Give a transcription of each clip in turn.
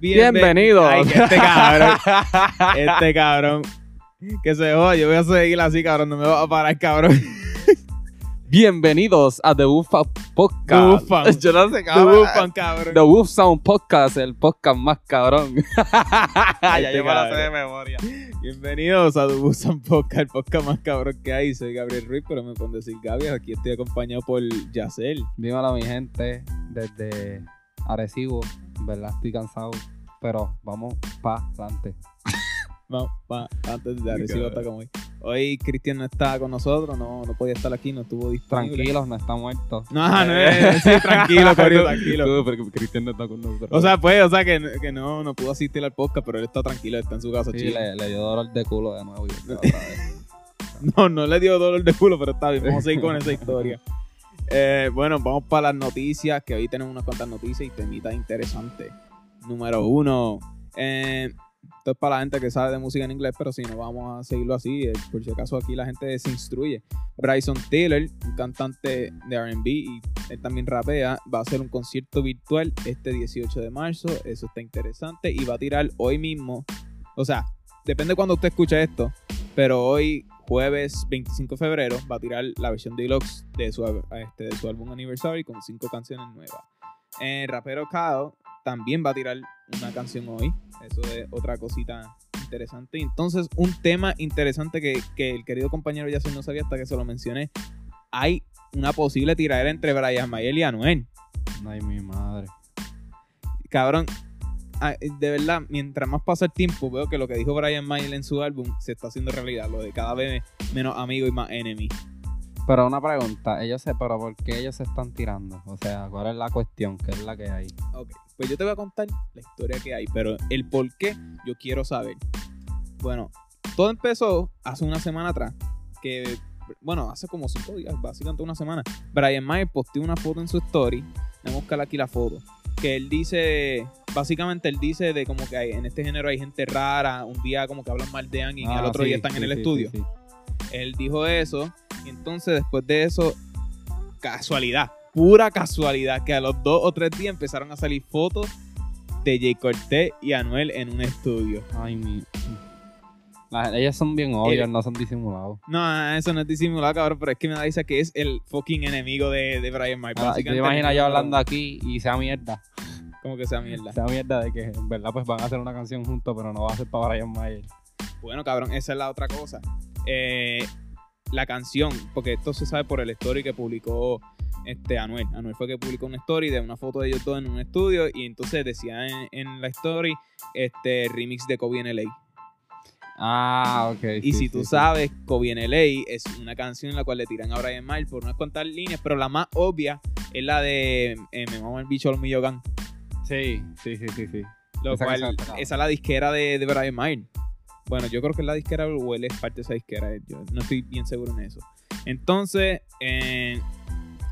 Bienven- Bienvenidos. Ay, este cabrón. este cabrón. Que se joda. Yo voy a seguir así, cabrón. No me va a parar, cabrón. Bienvenidos a The Bufa Podcast. The. Yo no sé, cabrón. bufan, cabrón. The Wolf Sound Podcast, el podcast más cabrón. ya Este yo me la sé de memoria. Bienvenidos a Dubusan Podcast, el podcast más cabrón que hay. Soy Gabriel Ruiz, pero me pueden decir Gaby. Aquí estoy acompañado por Yacel. Dímelo, mi gente, desde Arecibo, ¿verdad? Estoy cansado, pero vamos pa' adelante. Vamos, va, antes de Arecibo está como hoy. Hoy Cristian no está con nosotros, no, no podía estar aquí, no estuvo disponible. Tranquilos, no está muerto. No, no es, sí, tranquilo, Corio, tranquilo. Cristian no está con nosotros. O sea, pues, o sea, que, que no, no pudo asistir al podcast, pero él está tranquilo, está en su casa sí, chido. le, le dio dolor de culo de nuevo. y otra vez. No, no le dio dolor de culo, pero está bien, vamos a seguir con esa historia. Eh, bueno, vamos para las noticias, que hoy tenemos unas cuantas noticias y temitas interesantes. Número uno, eh, esto es para la gente que sabe de música en inglés, pero si no vamos a seguirlo así, eh, por si acaso aquí la gente se instruye. Bryson Tiller, un cantante de RB y él también rapea, va a hacer un concierto virtual este 18 de marzo, eso está interesante, y va a tirar hoy mismo, o sea, depende cuando usted escuche esto, pero hoy jueves 25 de febrero va a tirar la versión deluxe de su, este, de su álbum Anniversary con cinco canciones nuevas. El rapero Kao también va a tirar una canción hoy. Eso es otra cosita interesante. Entonces, un tema interesante que, que el querido compañero ya no sabía hasta que se lo mencioné. Hay una posible tiradera entre Brian Mayer y Anuel. Ay, mi madre. Cabrón, de verdad, mientras más pasa el tiempo, veo que lo que dijo Brian Mayer en su álbum se está haciendo realidad. Lo de cada vez menos amigo y más enemy. Pero una pregunta, ellos se, pero ¿por qué ellos se están tirando? O sea, ¿cuál es la cuestión? ¿Qué es la que hay? Ok, pues yo te voy a contar la historia que hay, pero el por qué yo quiero saber. Bueno, todo empezó hace una semana atrás, que, bueno, hace como cinco días, básicamente una semana. Brian Mayer posteó una foto en su story, voy a buscar aquí la foto, que él dice, básicamente él dice de como que hay, en este género hay gente rara, un día como que hablan mal de alguien y al Ah, otro sí, día están en el sí, estudio. Él dijo eso. Y entonces, después de eso, casualidad, pura casualidad, que a los dos o tres días empezaron a salir fotos de Jay Cortés y Anuel en un estudio. Ay, mi. La- ellos son bien obvios, El- no son disimulados. No, eso no es disimulado, cabrón, pero es que me da risa que es el fucking enemigo de, de Brian Mayer. Ah, ¿Te imaginas yo hablando aquí y sea mierda? Como que sea mierda. Sea mierda de que en verdad pues van a hacer una canción juntos, pero no va a ser para Brian Mayer. Bueno, cabrón, esa es la otra cosa. Eh, la canción, porque esto se sabe por el story que publicó este Anuel. Anuel fue que publicó una story de una foto de ellos dos en un estudio y entonces decía en, en la story este remix de Kobe en LA. Ah, ok. Y sí, si tú sí. sabes, Kobe en LA es una canción en la cual le tiran a Brian Mayer por unas cuantas líneas, pero la más obvia es la de eh, Me mama el bicho al Millogan. Sí, sí, sí, sí, sí. Lo Esa cual, esa es la disquera de, de Brian Mayer. Bueno, yo creo que es la disquera o él es parte de esa disquera. eh, Yo no estoy bien seguro en eso. Entonces, eh,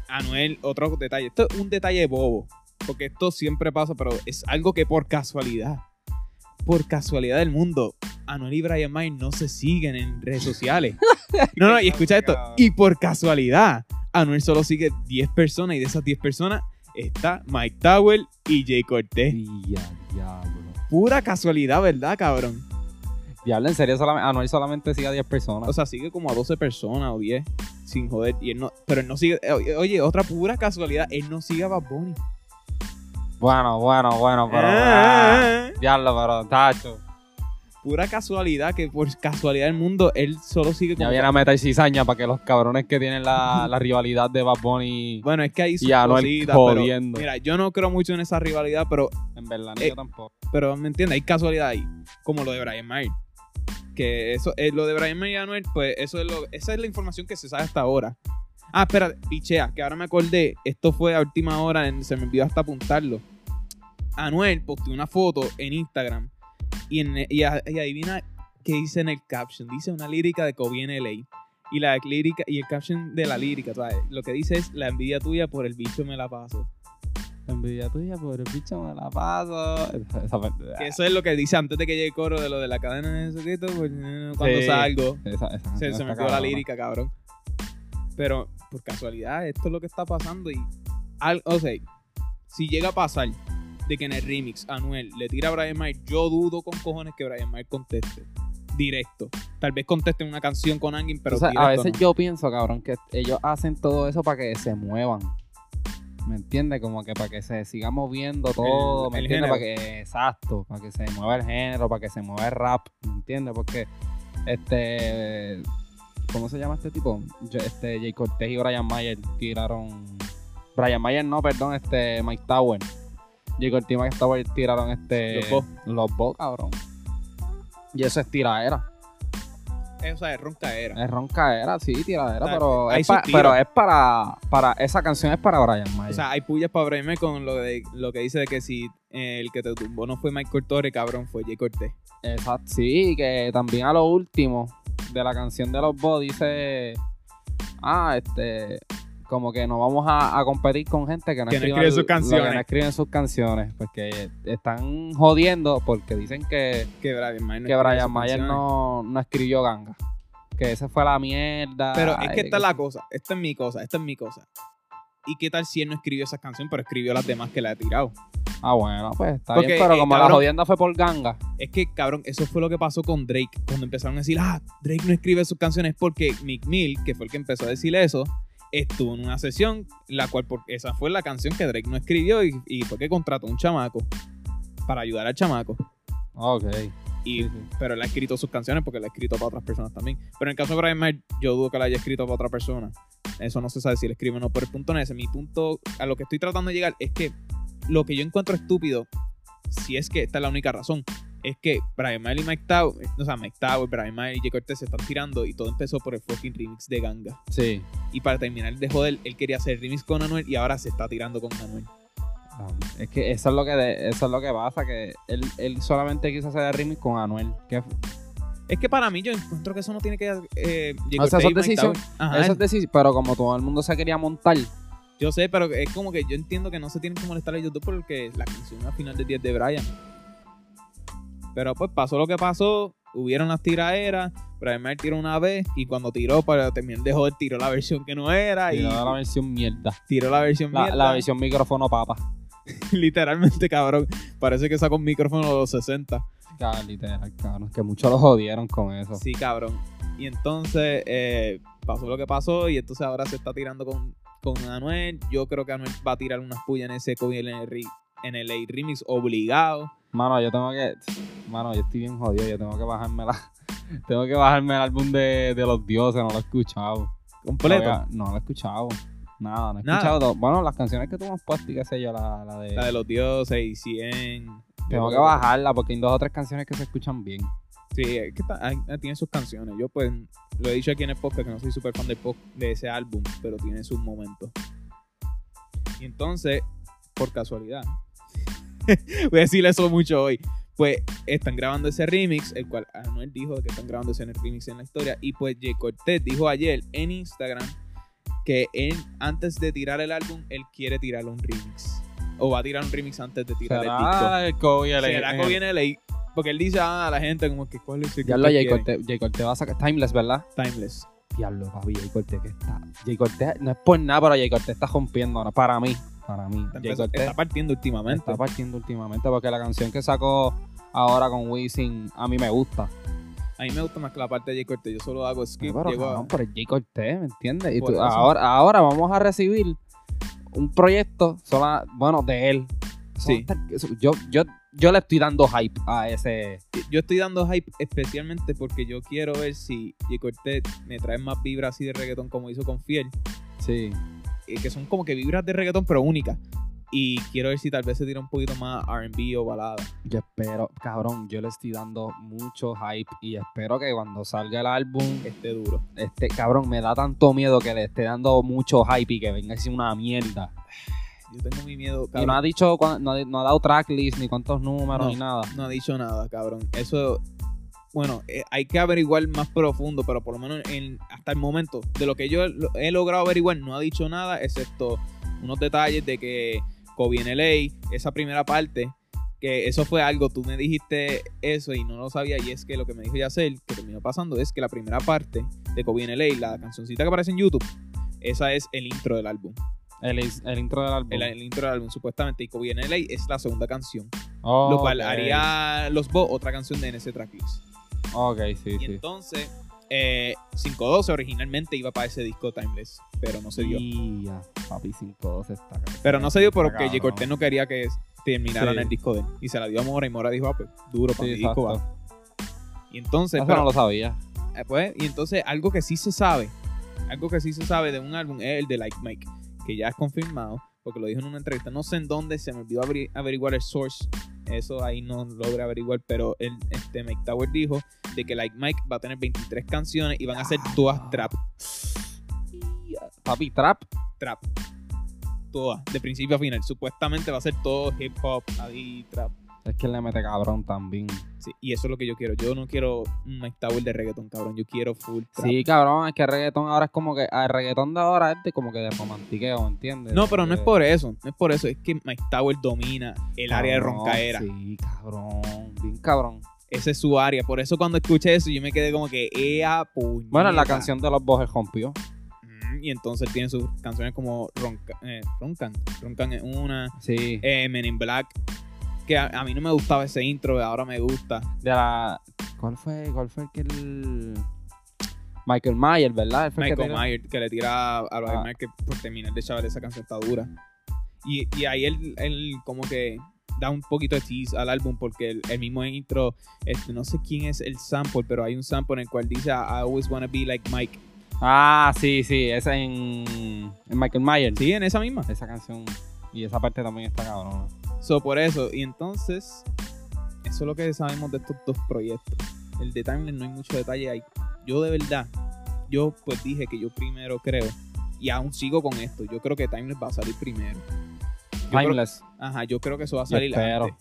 Anuel, otro detalle. Esto es un detalle bobo. Porque esto siempre pasa, pero es algo que por casualidad, por casualidad del mundo, Anuel y Brian Mayer no se siguen en redes sociales. No, no, y escucha esto. Y por casualidad, Anuel solo sigue 10 personas y de esas 10 personas está Mike Tower y Jay diablo. Pura casualidad, ¿verdad, cabrón? Diablo, en serio, solamente, Anuel solamente sigue a 10 personas. O sea, sigue como a 12 personas o 10 sin joder. Y él no, pero él no sigue. eh, Oye, otra pura casualidad, él no sigue a Bad Bunny. bueno, bueno, bueno, pero. ah, Ah, diablo, pero, tacho. pura casualidad que por casualidad del mundo él solo sigue Ya como. viene a meter cizaña para que los cabrones que tienen la, la rivalidad de Bad Bunny. Bueno, es que Y Anuel cositas, pero, jodiendo. Mira, yo no creo mucho en esa rivalidad, pero, En verdad, ni Eh, yo tampoco. pero me entiendes, hay casualidad ahí. Como lo de Brian Mayer. Que eso, eh, lo de Brian Mayer y Anuel, pues eso es lo, esa es la información que se sabe hasta ahora. Ah, espera, pichea, que ahora me acordé. Esto fue a última hora, en- se me olvidó hasta apuntarlo. Anuel posteó una foto en Instagram y, y, adivina qué dice en el caption. Dice una lírica de Kobe en. Y la lírica y el caption de la lírica, ¿sabes? Lo que dice es la envidia tuya por el bicho me la paso. Envidia tuya por el bicho me la paso. Esa, esa parte. Que eso es lo que dice antes de que llegue el coro de lo de la cadena de secreto, pues, eh, cuando Sí. salgo. Esa, Se, me olvidó la lírica, cabrón. Pero por casualidad, esto es lo que está pasando y al, o sea, si llega a pasar, de que en el remix Anuel le tira a Brian Mayer, yo dudo con cojones que Brian Mayer conteste. Directo. Tal vez conteste una canción con alguien, pero O sea, a veces no. yo pienso, cabrón, que ellos hacen todo eso para que se muevan. ¿Me entiendes? Como que para que se siga moviendo todo. El- ¿Me el entiendes? Para que, exacto, para que se mueva el género, para que se mueva el rap. ¿Me entiendes? Porque, este. ¿Cómo se llama este tipo? Este, Jay Cortez y Brian Mayer tiraron. Brian Mayer no, perdón, este, Mike Tower. Jay Cortez y Mike Tower tiraron este. Los Bo. Los cabrón. Y eso es tiradera. Eh, O sea, es roncaera. Es roncaera, sí, tiradera, O sea, pero, es, pa- pero es para, para. Esa canción es para Brian Mayer. O sea, hay pullas para Brian Mayer con lo, de, lo que dice de que si eh, el que te tumbó no fue Michael Torre, cabrón, fue Jay Cortez. Exacto, sí, que también a lo último de la canción de los Bo dice. Ah, este. Como que no vamos a, a competir con gente que no, Que no escriban- escribe sus lo que canciones. no escriben sus canciones. Porque están jodiendo porque dicen que, Que Brian Mayer no que Brian Mayer canciones. no, no escribió ganga. Que esa fue la mierda. Pero es que esta es la cosa. Esta es mi cosa. Esta es mi cosa. ¿Y qué tal si él no escribió esa canción, pero escribió las demás que le ha tirado? Ah, bueno, pues está Porque, bien. Pero eh, como la jodienda fue por ganga. Es que, cabrón, eso fue lo que pasó con Drake. Cuando empezaron a decir, ah, Drake no escribe sus canciones porque Mick Mill, que fue el que empezó a decir eso, estuvo en una sesión, la cual, porque esa fue la canción que Drake no escribió y, y fue que contrató a un chamaco para ayudar al chamaco. Ok. Y, Sí, sí. Pero él ha escrito sus canciones porque él ha escrito para otras personas también. Pero en el caso de Brian Mayer, yo dudo que la haya escrito para otra persona. Eso no se sabe si él escribe o no. Pero el punto no es ese. Mi punto, a lo que estoy tratando de llegar, es que lo que yo encuentro estúpido, si es que esta es la única razón, es que Brian Mayer y Mike Tower, o sea, Mike Tower, Brian Mayer y Jay Cortez se están tirando y todo empezó por el fucking remix de Ganga. Sí. Y para terminar de joder, él quería hacer el remix con Anuel y ahora se está tirando con Anuel. Ah, Es que eso es lo que de- eso es lo que pasa, que él, él solamente quiso hacer el remix con Anuel. Que, Es que para mí yo encuentro que eso no tiene que... Eh, Jay O sea, eso es Mike decisión- Tower. Ajá, eso es decir, pero como todo el mundo se quería montar, Yo sé, pero es como que yo entiendo que no se tienen que molestar a YouTube porque la canción al final día es de Brian. Pero pues pasó lo que pasó, hubieron las tiraderas, Brian Mayer tiró una vez y cuando tiró para terminar de joder tiró la versión que no era y y la versión mierda. tiró la versión La, mierda. la versión micrófono papa. Literalmente, cabrón. Parece que sacó un micrófono de los 60. Cabrón, literal, cabrón. Que muchos lo jodieron con eso. Sí, cabrón. Y entonces eh, pasó lo que pasó y entonces ahora se está tirando con, con Anuel. Yo creo que Anuel va a tirar unas pullas en ese en el, re- en el A remix obligado. Mano, yo tengo que. Mano, yo estoy bien jodido. Yo tengo que bajarme la. Tengo que bajarme el álbum de, de los dioses. No lo he escuchado. Completo. No lo he escuchado. Nada, no he Nada. escuchado. todo. Bueno, las canciones que tú me has puesto qué sé yo, la, la de. La de los dioses y 100. Tengo que bajarla porque hay dos o tres canciones que se escuchan bien. Sí, es que está- hay- tiene sus canciones. Yo pues lo he dicho aquí en el podcast que no soy súper fan pod- de ese álbum, pero tiene sus momentos. Y entonces, por casualidad, voy a decirle eso mucho hoy. Pues están grabando ese remix, el cual Anuel dijo que están grabando ese remix en la historia. Y pues Jay Cortez dijo ayer en Instagram que él, antes de tirar el álbum, él quiere tirar un remix. O va a tirar un remix antes de tirar el disco. ¿Será el Kobe el- ¿Será el- que viene ley? Porque él dice ah, a la gente como que cuál es el ustedes Jay quieren? Cortez, Jay Cortez va a sacar Timeless, ¿verdad? Timeless. Diablo, papi, Jay Cortez que está. Jay Cortez no es por nada, pero Jay Cortez está rompiendo ahora. Para mí, para mí. Cortez está partiendo últimamente. está partiendo últimamente porque la canción que sacó ahora con Wisin a mí me gusta. A mí me gusta más que la parte de Jay Cortez. Yo solo hago skip. pero, llego a- cabrón, pero Jay Cortez, ¿me entiendes? Y tú- ahora, ahora vamos a recibir un proyecto, sola, bueno, de él. Sí. yo, yo, yo le estoy dando hype a ese. Yo estoy dando hype especialmente porque yo quiero ver si Jay Cortez me trae más vibras así de reggaetón como hizo con Fiel. Sí. Eh, Que son como que vibras de reggaetón pero únicas. Y quiero ver si tal vez se tira un poquito más RB o balada. Yo espero, cabrón, yo le estoy dando mucho hype y espero que cuando salga el álbum, Este duro. este cabrón me da tanto miedo que le esté dando mucho hype y que venga así una mierda. Yo tengo mi miedo. Y cabrón. no ha dicho, no, ha- no ha dado tracklist ni cuántos números No. ni nada. no ha dicho nada, cabrón. Eso, bueno, eh, hay que averiguar más profundo, pero por lo menos en- hasta el momento, de lo que yo he logrado averiguar, no ha dicho nada, excepto unos detalles de que Kobe LA, esa primera parte, que eso fue algo, tú me dijiste eso y no lo sabía, y es que lo que me dijo Yacel, que terminó pasando, es que la primera parte de Kobe en LA, cancioncita que aparece en YouTube, esa es el intro del álbum. El, intro del álbum. el, el intro del álbum, supuestamente. Y Kobe LA es la segunda canción. Oh, lo cual haría Los Bo otra canción de ese tracklist. Ok, sí, Y sí. entonces, eh, 512 originalmente iba para ese disco Timeless, pero no se dio. Ya, papi 512 está Pero no se dio porque J. Cortez no quería que terminaran Sí. el disco de él. Y se la dio a Mora y Mora dijo, ah, pues duro para Sí, mi disco. va. Y entonces, Eso pero- no lo sabía. eh, pues, y entonces algo que sí se sabe, algo que sí se sabe de un álbum es el de Like Mike, que ya es confirmado, porque lo dijo en una entrevista. No sé en dónde, se me olvidó averi- averiguar el source. Eso ahí no logré averiguar, pero el, este Mike Tower dijo de que Like Mike va a tener 23 canciones y van a ser todas trap. Papi, trap. Trap. Todas, de principio a final. Supuestamente va a ser todo hip hop, ahí, trap. Es que él le mete cabrón también. Sí, y eso es lo que yo quiero. Yo no quiero un Mike Tower de reggaeton, cabrón. Yo quiero full trap. Sí, cabrón, es que el reggaetón ahora es como que. El reggaetón de ahora es de como que de romantiqueo, ¿entiendes? No, pero no es por eso. No es por eso. Es que Mike Tower domina el área de roncaera. Sí, cabrón. Bien cabrón. Esa es su área. Por eso cuando escuché eso, yo me quedé como que, ¡ea puñeta! Bueno, la canción de los Bojes rompió. Mm, Y entonces él tiene sus canciones como Ronca, eh, Roncan. Roncan es una. Sí. Eh, Men in Black. Que a, a mí no me gustaba ese intro, ahora me gusta. De la. ¿Cuál fue? ¿Cuál fue el que el. Michael Myers, ¿verdad? Que Michael tiró- Myers, que le tira a Ah. Brian Myers que por terminar de chaval esa canción está dura. Y, y ahí él, él como que da un poquito de tease al álbum porque el, el mismo intro, este, no sé quién es el sample, pero hay un sample en el cual dice I always wanna be like Mike. Ah, sí, sí. Esa en. En Michael Myers. Sí, en esa misma. Esa canción. Y esa parte también está cabrona. So, por eso. Y entonces, eso es lo que sabemos de estos dos proyectos. El de Timeless no hay mucho detalle ahí. Yo de verdad, yo pues dije que yo primero creo, y aún sigo con esto, yo creo que Timeless va a salir primero. Yo creo- Timeless. Ajá, yo creo que eso va a salir antes.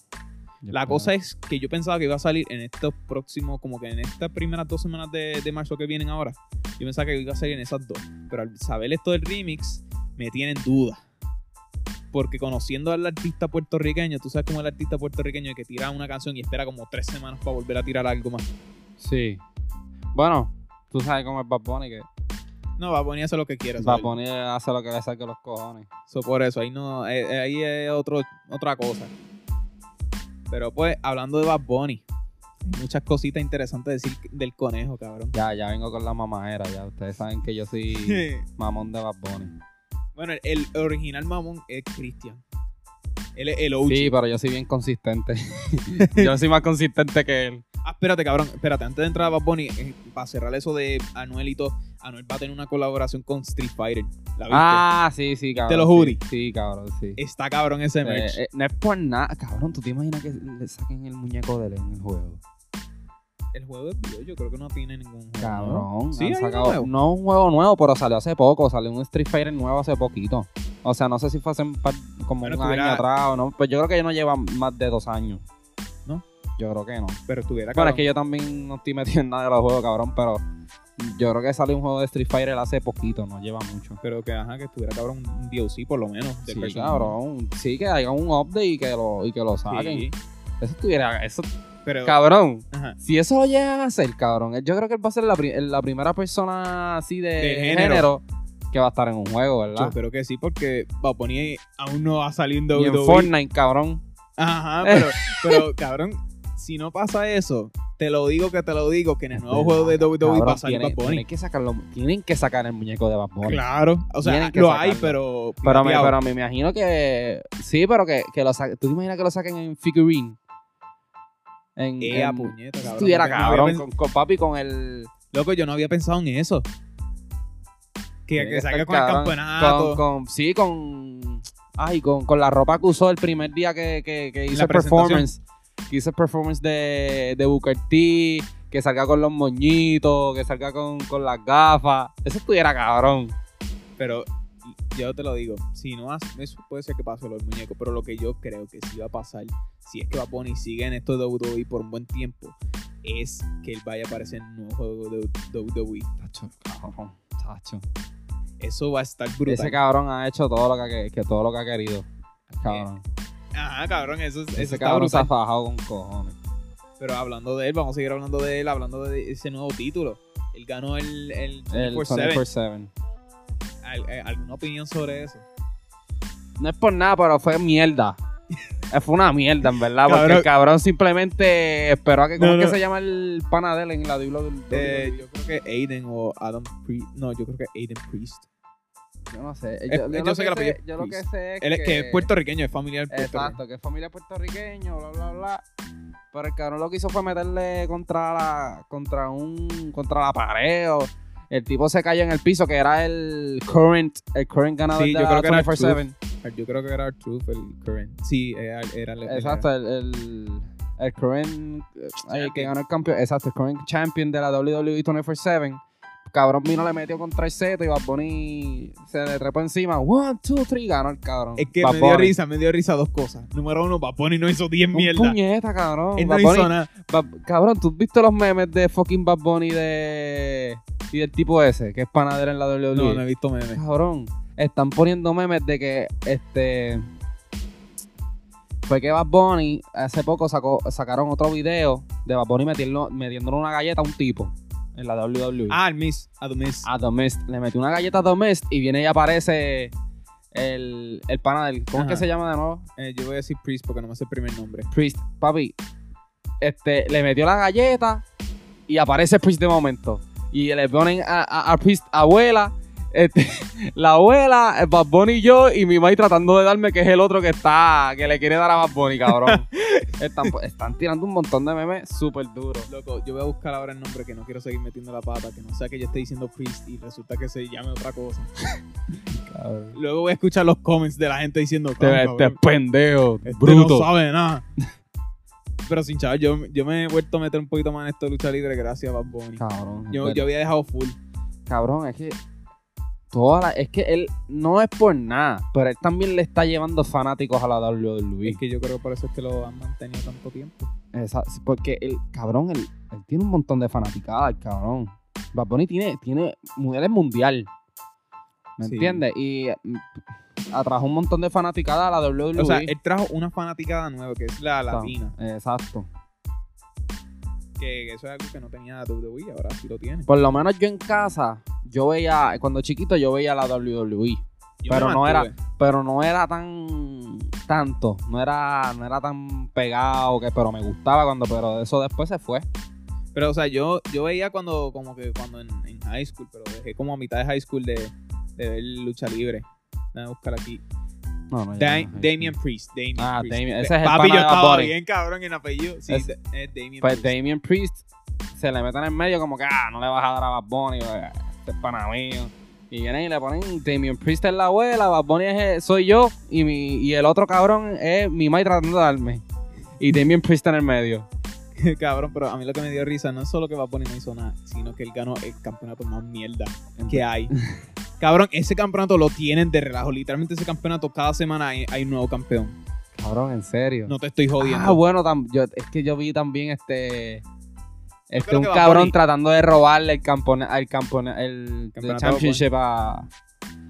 Yo La cosa es que yo pensaba que iba a salir en estos próximos, como que en estas primeras dos semanas de, de marzo que vienen ahora. Yo pensaba que iba a salir en esas dos. Pero al saber esto del remix, me tienen duda. Porque conociendo al artista puertorriqueño, tú sabes cómo el artista puertorriqueño que tira una canción y espera como tres semanas para volver a tirar algo más. Sí. Bueno, tú sabes cómo es Bad Bunny, que No, a poner hacer lo que quiera. Bad. Bunny hace lo que le saque los cojones. So, por eso, ahí no, eh, eh, ahí es otro, otra cosa. Pero pues, hablando de Bad Bunny, hay muchas cositas interesantes decir del conejo, cabrón. Ya, ya vengo con la mamadera, ya. Ustedes saben que yo soy mamón de Bad Bunny. Bueno, el, el original mamón es Christian. Él es el OG. Sí, pero yo soy bien consistente. yo soy más consistente que él. Ah, espérate, cabrón. Espérate, antes de entrar a Bad Bunny, eh, para cerrar eso de Anuelito, Anuel va a tener una colaboración con Street Fighter. ¿La viste? Ah, sí, sí, cabrón. los sí. hoodies? Sí, cabrón, sí. Está cabrón ese merch. Eh, eh, no es por nada, cabrón. ¿Tú te imaginas que le saquen el muñeco de él en el juego? El juego es viejo, yo creo que no tiene ningún juego. Cabrón. Sí, sacado- no un juego nuevo, pero salió hace poco. Salió un Street Fighter nuevo hace poquito. O sea, no sé si fue hace un par- como Bueno, un año atrás o no. Pues yo creo que ya no lleva más de dos años. ¿No? Yo creo que no. Pero estuviera Bueno, es que yo también no estoy metido en nada de los juegos, cabrón, pero yo creo que salió un juego de Street Fighter hace poquito, no lleva mucho. Pero que, ajá, que estuviera cabrón un DLC por lo menos. Sí, cabrón. Sí, que haya un update y que lo, y que lo saquen. Sí, Eso estuviera. Eso, pero. cabrón. ajá. Si eso lo llegan a hacer, cabrón, yo creo que él va a ser la, pri- la primera persona así de, De género. género. que va a estar en un juego, Yo ¿verdad? creo que sí, porque Bunny aún no va saliendo Y en Fortnite, cabrón. Ajá, pero, pero cabrón, si no pasa eso, te lo digo que te lo digo, que en el nuevo juego de WWE va a salir Bad Bunny. tienen que sacarlo, tienen que sacar el muñeco de Bad Bunny. Claro, o sea, lo sacarlo. hay, pero. Pero me, pero me imagino que. Sí, pero que, que lo saquen. ¿Tú te imaginas que lo saquen en figurine? En, Ea, en- puñeta, cabrón. estuviera cabrón con, con papi con el. Loco, yo no había pensado en eso. Que, que que salga con el cabrón, campeonato. Con, con- sí, con. Ay, con, con la ropa que usó el primer día que, que, que hizo el performance. Que hizo el performance de, de Booker T. Que salga con los moñitos. Que salga con, con las gafas. Eso estuviera cabrón. Pero yo te lo digo, si no hace, eso puede ser que pase lo del muñeco, pero lo que yo creo que sí va a pasar, si es que Bad Bunny sigue en esto de WWE por un buen tiempo, es que él vaya a aparecer en un nuevo juego de WWE. Tacho, cabrón. Tacho. Eso va a estar brutal. Ese cabrón ha hecho todo lo que, que todo lo que ha querido. Cabrón. Ajá, cabrón, eso, es- eso Ese cabrón se ha brutal. fajado con cojones. Pero hablando de él, vamos a seguir hablando de él, hablando de ese nuevo título. Él ganó el, el El 24/7. 24-7. Al- eh, ¿Alguna opinión sobre eso? No es por nada, pero fue mierda. Eh, Fue una mierda, en verdad. Porque Cabrón. el cabrón simplemente esperó a que. ¿Cómo No, es que se llama el panadel en la WWE? Eh, yo creo que Aiden o Adam Priest. No, yo creo que Aiden Priest. yo no sé. Yo, yo lo sé que apellido sé, es yo lo que sé es Él es que es puertorriqueño, es familiar puertorriqueño. Exacto, que es familia puertorriqueño, bla, bla, bla. Pero el cabrón lo que hizo fue meterle contra la, contra un, contra la pared. o- el tipo se cayó en el piso, que era el current, el current ganador Sí, de yo creo que era 24/7. Yo creo que era Truth el current. Sí, era, era el Exacto, el, el, el current, eh, el que ganó el campeón, exacto, el current champion de la E WWE 24/7. Cabrón vino, le metió contra el seto y Bad Bunny se le trepó encima. One, two, three, ganó el cabrón. Es que Bad me dio Bunny. risa, me dio risa dos cosas. Número uno, Bad Bunny no hizo 10 Un mierda. puñeta, cabrón. Él no Bad hizo Bunny- nada. Bad- cabrón, ¿tú has visto los memes de fucking Bad Bunny de... y del tipo ese, que es panadero en la WWE? No, no he visto memes. Cabrón, están poniendo memes de que, este... Fue que Bad Bunny hace poco sacó, sacaron otro video de Bad Bunny metiendo, metiéndole una galleta a un tipo en la WWE. Ah, el Miss. A The Miss. A The Mist. Le metió una galleta a The Mist y viene y aparece el, el pana del... ¿Cómo es que se llama de nuevo? Eh, yo voy a decir Priest porque no me sé el primer nombre. Priest, papi, este, le metió la galleta y aparece Priest de momento. Y le ponen a, a- a Priest abuela, este, la abuela, el Bad Bunny y yo, y mi mai tratando de darme que es el otro que está, que le quiere dar a Bad Bunny, cabrón. están, están tirando un montón de memes súper duros. Loco, yo voy a buscar ahora el nombre que no quiero seguir metiendo la pata, que no sea que yo esté diciendo Priest y resulta que se llame otra cosa. Luego voy a escuchar los comments de la gente diciendo, Este, "Ah, este pendejo, este bruto. no sabe nada. Pero sin chaval, yo, yo me he vuelto a meter un poquito más en esto de lucha libre gracias a Bad Bunny. Cabrón, Yo, yo había dejado full. cabrón, es que es que él no es por nada, pero él también le está llevando fanáticos a la WWE. Es que yo creo que por eso es que lo han mantenido tanto tiempo. Esa- porque el cabrón, él, él tiene un montón de fanaticadas, el cabrón. Bad Bunny tiene, tiene, él es mundial. ¿Me Sí. entiendes? Y mm, atrajo un montón de fanaticadas a la WWE. O sea, él trajo una fanaticada nueva que es la Exacto. latina. Exacto. Que eso es algo que no tenía WWE, ahora sí lo tiene. Por lo menos yo en casa, yo veía, cuando chiquito yo veía la WWE. Yo pero no era-. Pero no era tan tanto. No era, no era tan pegado que, pero me gustaba cuando, pero eso después se fue. Pero, o sea, yo, yo veía cuando, como que cuando en, en high school, pero dejé como a mitad de high school de, de ver lucha libre. Déjame buscar aquí. No, no, Da- no, Damien Priest. Damien Ah, Priest. Damien- ese es el Papi, yo estaba bien cabrón en apellido. Sí, Es- es, Damien Pues Priest. Damien Priest se le meten en medio como que, ah, no le vas a dar a Bad Bunny, eh, este es pana mío. Y vienen y le ponen Damien Priest es la abuela, Bad Bunny es, soy yo, y, mi, y el otro cabrón es mi mai tratando de darme. Y Damien Priest en el medio. cabrón, pero a mí lo que me dio risa no es solo que Bad Bunny no hizo nada, sino que él ganó el campeonato más mierda que hay. cabrón, ese campeonato lo tienen de relajo. Literalmente ese campeonato cada semana hay, hay un nuevo campeón. Cabrón, en serio. No te estoy jodiendo. Ah, bueno, tam- yo, es que yo vi también este. Este, un cabrón tratando de robarle el campeonato, el, campone- el, Campeonato el championship a,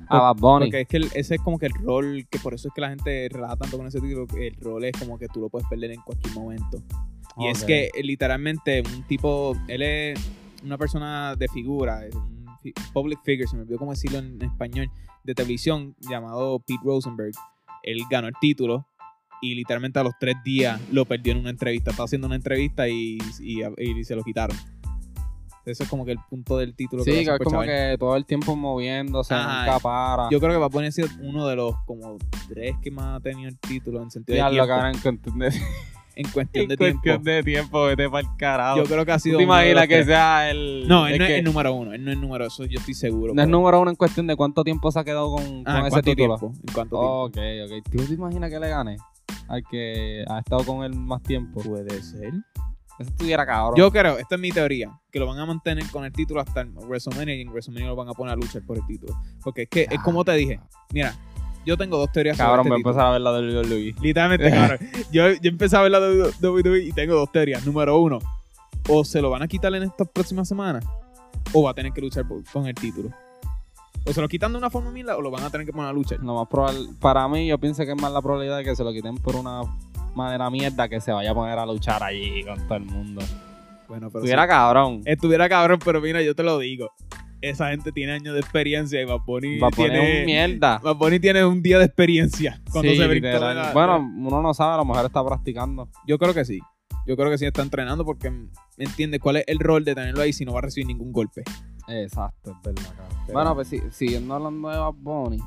a Bad Bunny. Porque es que el- ese es como que el rol, que por eso es que la gente relaja tanto con ese título, el rol es como que tú lo puedes perder en cualquier momento. Y es que eh, literalmente un tipo, él es una persona de figura, es un public figure, se me olvidó cómo decirlo en español, de televisión llamado Pete Rosenberg. Él ganó el título y literalmente a los tres días lo perdió en una entrevista. Estaba haciendo una entrevista y, y- y se lo quitaron. Ese es como que el punto del título. Sí, lo que es como chaval. que todo el tiempo moviéndose, Ajá. nunca para. Yo creo que va a poner uno de los como tres que más ha tenido el título en sentido Ya de lo tiempo. cabrón, en cuestión de, En cuestión en de cuestión tiempo. de tiempo, vete para el carajo. Yo creo que ha ¿Tú sido. te de los imaginas que tres. sea el. No, él no es el número uno. Él no es el número eso yo estoy seguro. no es número uno en cuestión de cuánto tiempo se ha quedado con, Ah, con ¿en ese título. tiempo? ¿En cuánto tiempo? Ok, ok. ¿Tú te imaginas que le gane al que ha estado con él más tiempo? Puede ser. Eso estuviera cabrón. Yo creo, esta es mi teoría, que lo van a mantener con el título hasta el WrestleMania y en WrestleMania lo van a poner a luchar por el título. Porque es que, es como te dije, mira, yo tengo dos teorías Cabrón, sobre me este empezar a ver la del WWE. Literalmente, cabrón. Yo, yo empecé a ver la de WWE y tengo dos teorías. Número uno, o se lo van a quitar en estas próximas semanas, o va a tener que luchar por- con el título. O se lo quitan de una forma mierda o lo van a tener que poner a luchar. Lo más probable, para mí, yo pienso que es más la probabilidad de que se lo quiten por una manera mierda que se vaya a poner a luchar allí con todo el mundo. Bueno, pero Estuviera sí. cabrón. Estuviera cabrón, pero mira, yo te lo digo. Esa gente tiene años de experiencia y Bad Bunny poner tiene... un mierda. Bad Bunny tiene un día de experiencia cuando Sí, se brincó la- Bueno, uno no sabe, a lo mejor está practicando. Yo creo que sí. Yo creo que sí está entrenando porque entiende cuál es el rol de tenerlo ahí si no va a recibir ningún golpe. Exacto, es verdad, Bueno, pues sí, siguiendo hablando de Bad Bunny,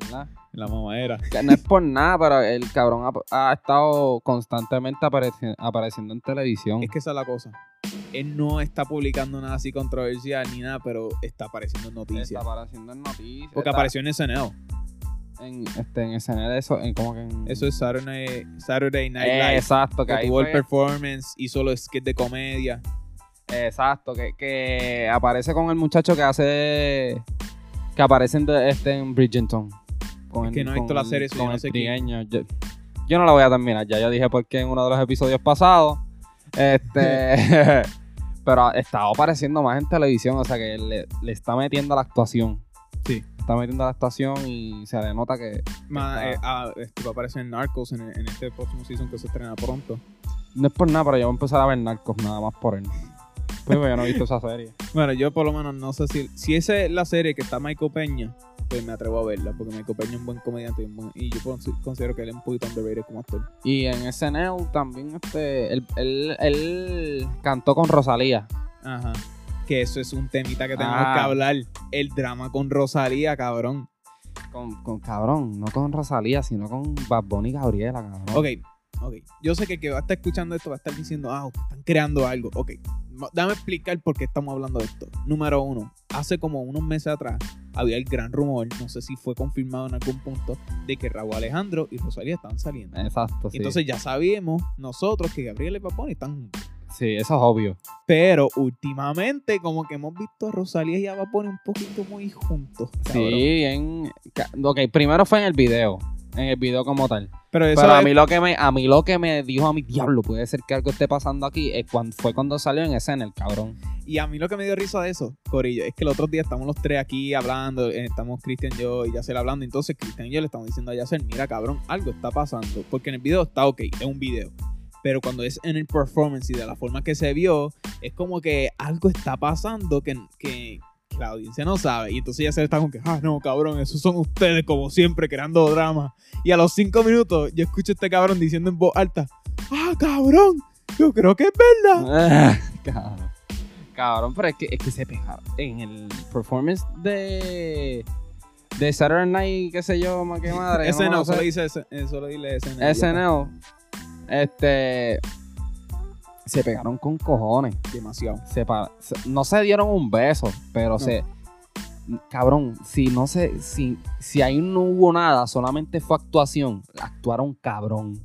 ¿verdad? La mamadera. Que no es por nada, pero el cabrón ha, ha estado constantemente apareci- apareciendo en televisión. Es que esa es la cosa. Él no está publicando nada así controversial ni nada, pero está apareciendo en noticias. Está apareciendo en noticias. Porque está apareció en SNL. en, este, en SNL, eso, en como que en... Eso es Saturday, Saturday Night Eh, Live. Exacto, que Que ahí tuvo el performance, hizo los skits de comedia. Exacto, que, que aparece con el muchacho que hace. que aparece en, este, en Bridgerton. Con Es que no he con visto la serie, yo con no sé. Yo, yo no la voy a terminar, ya yo dije porque en uno de los episodios pasados. Este. pero estaba apareciendo más en televisión, o sea que le, le está metiendo a la actuación. Sí. Está metiendo a la actuación y se le nota que. Ma- Está- eh, ah, este, va a aparecer en Narcos en, en este próximo season que se estrena pronto. No es por nada, pero yo voy a empezar a ver narcos nada más por él. Pues yo no he visto esa serie. Bueno, yo por lo menos no sé si. Si esa es la serie que está Michael Peña, pues me atrevo a verla. Porque Michael Peña es un buen comediante y, un buen- y yo cons- considero que él es un poquito underrated como actor. Y en SNL también, este, él, él, él cantó con Rosalía. Ajá. Que eso es un temita que tenemos Ah. que hablar. El drama con Rosalía, cabrón. Con, con cabrón, no con Rosalía, sino con Bad Bunny y Gabriela, cabrón. Ok, ok. Yo sé que el que va a estar escuchando esto va a estar diciendo, ah, están creando algo. Ok, dame explicar por qué estamos hablando de esto. Número uno, hace como unos meses atrás había el gran rumor, no sé si fue confirmado en algún punto, de que Raúl Alejandro y Rosalía están saliendo. Exacto, sí. Entonces ya sabíamos nosotros que Gabriel y Bunny están juntos. sí, eso es obvio. Pero últimamente como que hemos visto a Rosalía y a Bunny un poquito muy juntos. cabrón. Sí, en... Ok, primero fue en el video. En el video como tal. Pero eso Pero a es- mí lo que me, a mí lo que me dijo a mi diablo, puede ser que algo esté pasando aquí, es cuando, fue cuando salió en escena el cabrón. Y a mí lo que me dio risa de eso, Corillo, es que el otro día estamos los tres aquí hablando, eh, estamos Cristian, yo y Yacel hablando, entonces Cristian y yo le estamos diciendo a Yacel, mira cabrón, algo está pasando, porque en el video está ok, es un video, pero cuando es en el performance y de la forma que se vio, es como que algo está pasando que, que la audiencia no sabe, y entonces Yacel está como que, ah no cabrón, esos son ustedes como siempre creando drama, y a los cinco minutos yo escucho a este cabrón diciendo en voz alta, ah cabrón, yo creo que es verdad. cabrón. Cabrón, pero es que, es que se pegaron. En el performance de. De Saturday Night, qué sé yo, más que madre. me no, solo dice eh, solo dile no, SNL. Este. Se pegaron con cojones. Demasiado. Se pa- se- no se dieron un beso, pero se. Cabrón, si no se. Si, si ahí no hubo nada, solamente fue actuación. Actuaron cabrón.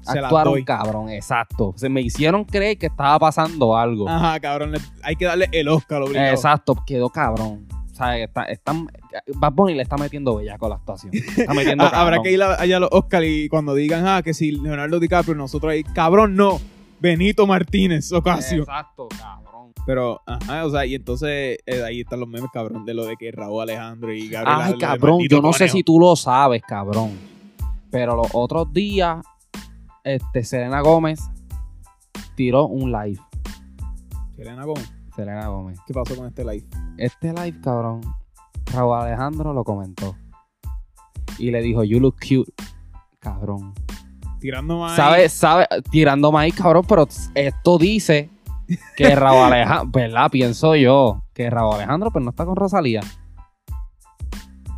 Se las Actuaron doy. cabrón, exacto. Se me hicieron creer que estaba pasando algo. Ajá, cabrón. le- hay que darle el Oscar obligado. Exacto, quedó cabrón. O sea, está, están, Bad Bunny le está metiendo bella con la actuación. Está metiendo Ah, habrá que ir a- allá a los Oscar y cuando digan, ah, que si Leonardo DiCaprio, nosotros ahí, cabrón, no. Benito Martínez, Ocasio. Exacto, cabrón. Pero, ajá, o sea, y entonces eh, ahí están los memes, cabrón, de lo de que Raúl Alejandro y Gabriel. Ay, cabrón, yo no sé si tú lo sabes, cabrón. Pero los otros días, este, Selena Gómez tiró un live. Selena Gómez, Selena Gómez. ¿qué pasó con este live? Este live, cabrón, Raúl Alejandro lo comentó. Y le dijo, you look cute. Cabrón. Tirando más. ¿Sabe, sabe, tirando maíz, cabrón, pero esto dice que Raúl Alejandro, ¿verdad? Pienso yo que Raúl Alejandro, pues no está con Rosalía.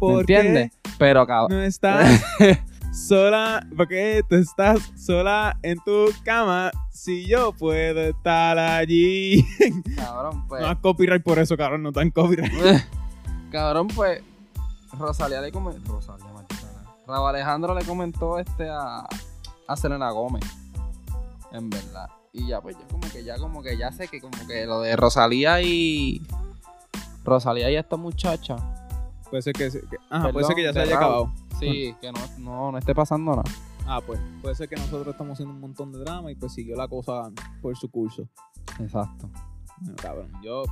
¿Me entiendes? Pero, cabrón. No estás sola, porque tú estás sola en tu cama. Si yo puedo estar allí. Cabrón, pues. No hay copyright por eso, cabrón, no están copyright. cabrón, pues. Rosalía le comentó. Rosalía, sea. Raúl Alejandro le comentó este a, a Selena Gómez. En verdad. Y ya, pues, ya como que ya, como que ya sé que como que lo de Rosalía y. Rosalía y esta muchacha. Puede ser que, que- ajá, puede ser que ya se haya Raúl. acabado. Sí, que no, no, no esté pasando nada. Ah, pues, puede ser que nosotros estamos haciendo un montón de drama y pues siguió la cosa por su curso. Exacto. Bueno, cabrón, yo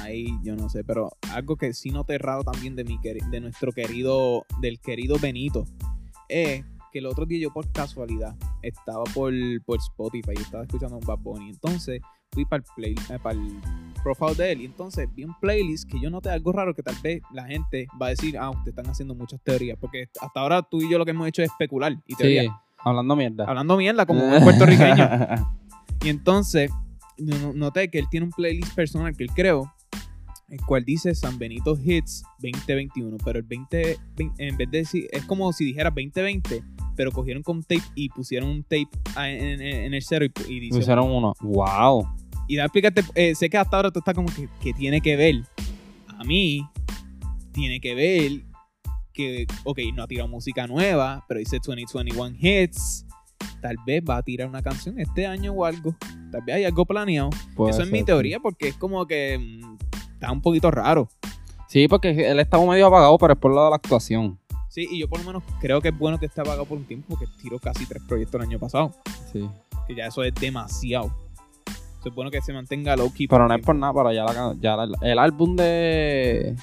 ahí yo no sé, pero algo que sí noté raro también de mi de nuestro querido, del querido Benito, es que el otro día yo por casualidad estaba por, por Spotify y estaba escuchando un Bad Bunny. Entonces fui para el play, eh, para el profile de él. Y entonces vi un playlist que yo noté algo raro que tal vez la gente va a decir, ah, ustedes están haciendo muchas teorías. Porque hasta ahora tú y yo lo que hemos hecho es especular y teoría. Sí, hablando mierda. Hablando mierda como un puertorriqueño. Y entonces no- noté que él tiene un playlist personal que él creó, el cual dice San Benito Hits 2021, pero el 20, vein- en vez de decir, es como si dijera 2020, pero cogieron con tape y pusieron un tape en, en- en el cero y, y Pusieron uno. Wow. y da explícate, eh, sé que hasta ahora tú estás como que, que tiene que ver, a mí, tiene que ver que, ok, no ha tirado música nueva, pero dice 2021 Hits, tal vez va a tirar una canción este año o algo, tal vez hay algo planeado. Puede Eso es mi teoría porque es como que mm, está un poquito raro. Sí, porque él estaba medio apagado, pero es por lo de la actuación. Sí, y yo por lo menos creo que es bueno que esté apagado por un tiempo porque tiró casi tres proyectos el año pasado, Sí. que ya eso es demasiado. Eso es bueno que se mantenga low key. Pero no es por nada, pero ya, la, ya la- el álbum de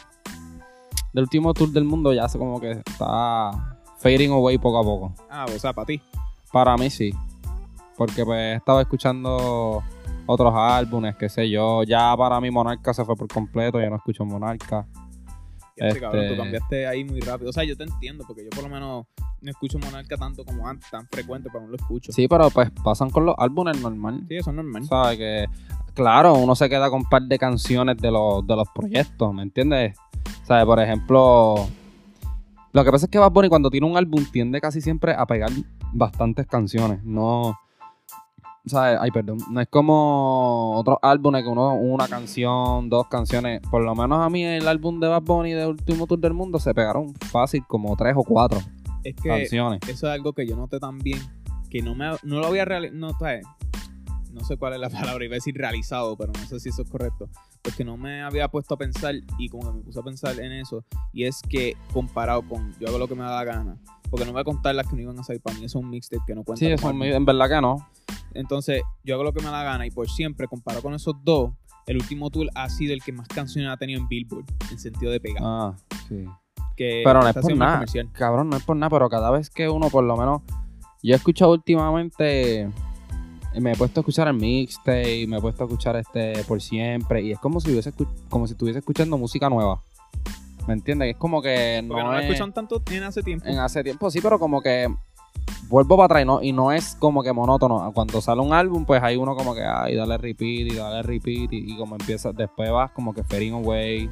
del último tour del mundo ya se como que está fading away poco a poco. Ah, o sea, para ti. Para mí sí. Porque pues he estado escuchando otros álbumes, qué sé yo. Ya para mí Monarca se fue por completo, ya no escucho Monarca. Ya cabrón, tú Este- cambiaste ahí muy rápido. O sea, yo te entiendo, porque yo por lo menos no escucho Monarca tanto como antes, tan frecuente, pero no lo escucho. Sí, pero pues pasan con los álbumes normal. Sí, eso es normal. ¿Sabes? Que, claro, uno se queda con un par de canciones de los, de los proyectos, ¿me entiendes? ¿Sabes? Por ejemplo, lo que pasa es que Bad Bunny cuando tiene un álbum tiende casi siempre a pegar bastantes canciones. No, ¿sabes? Ay, perdón. No es como otros álbumes que uno, una canción, dos canciones. Por lo menos a mí el álbum de Bad Bunny de Último Tour del Mundo se pegaron fácil como tres o cuatro Es que canciones. eso es algo que yo noté también, que no, me, no lo había realizado, no, ¿sabes? no sé cuál es la palabra, iba a decir realizado, pero no sé si eso es correcto, porque no me había puesto a pensar y como que me puse a pensar en eso, y es que comparado con yo hago lo que me da la gana, porque no voy a contar las que no iban a salir para mí, eso es un mixtape que no cuenta. Sí, eso en verdad que no. Entonces, yo hago lo que me da la gana y por siempre, comparado con esos dos, el último tour ha sido el que más canciones ha tenido en Billboard, en sentido de pegar. Ah, sí. que Pero no es por nada. comercial. Cabrón, no es por nada, pero cada vez que uno, por lo menos, yo he escuchado últimamente, me he puesto a escuchar el mixtape, me he puesto a escuchar este por siempre, y es como si hubiese como si estuviese escuchando música nueva. ¿Me entiendes? Es como que Porque no, no, lo es, escuchan tanto en hace tiempo. en hace tiempo, sí, pero como que vuelvo para atrás y no, y no es como que monótono. Cuando sale un álbum, pues hay uno como que, ay, dale repeat y dale repeat, y, y como empieza, después vas como que fading away,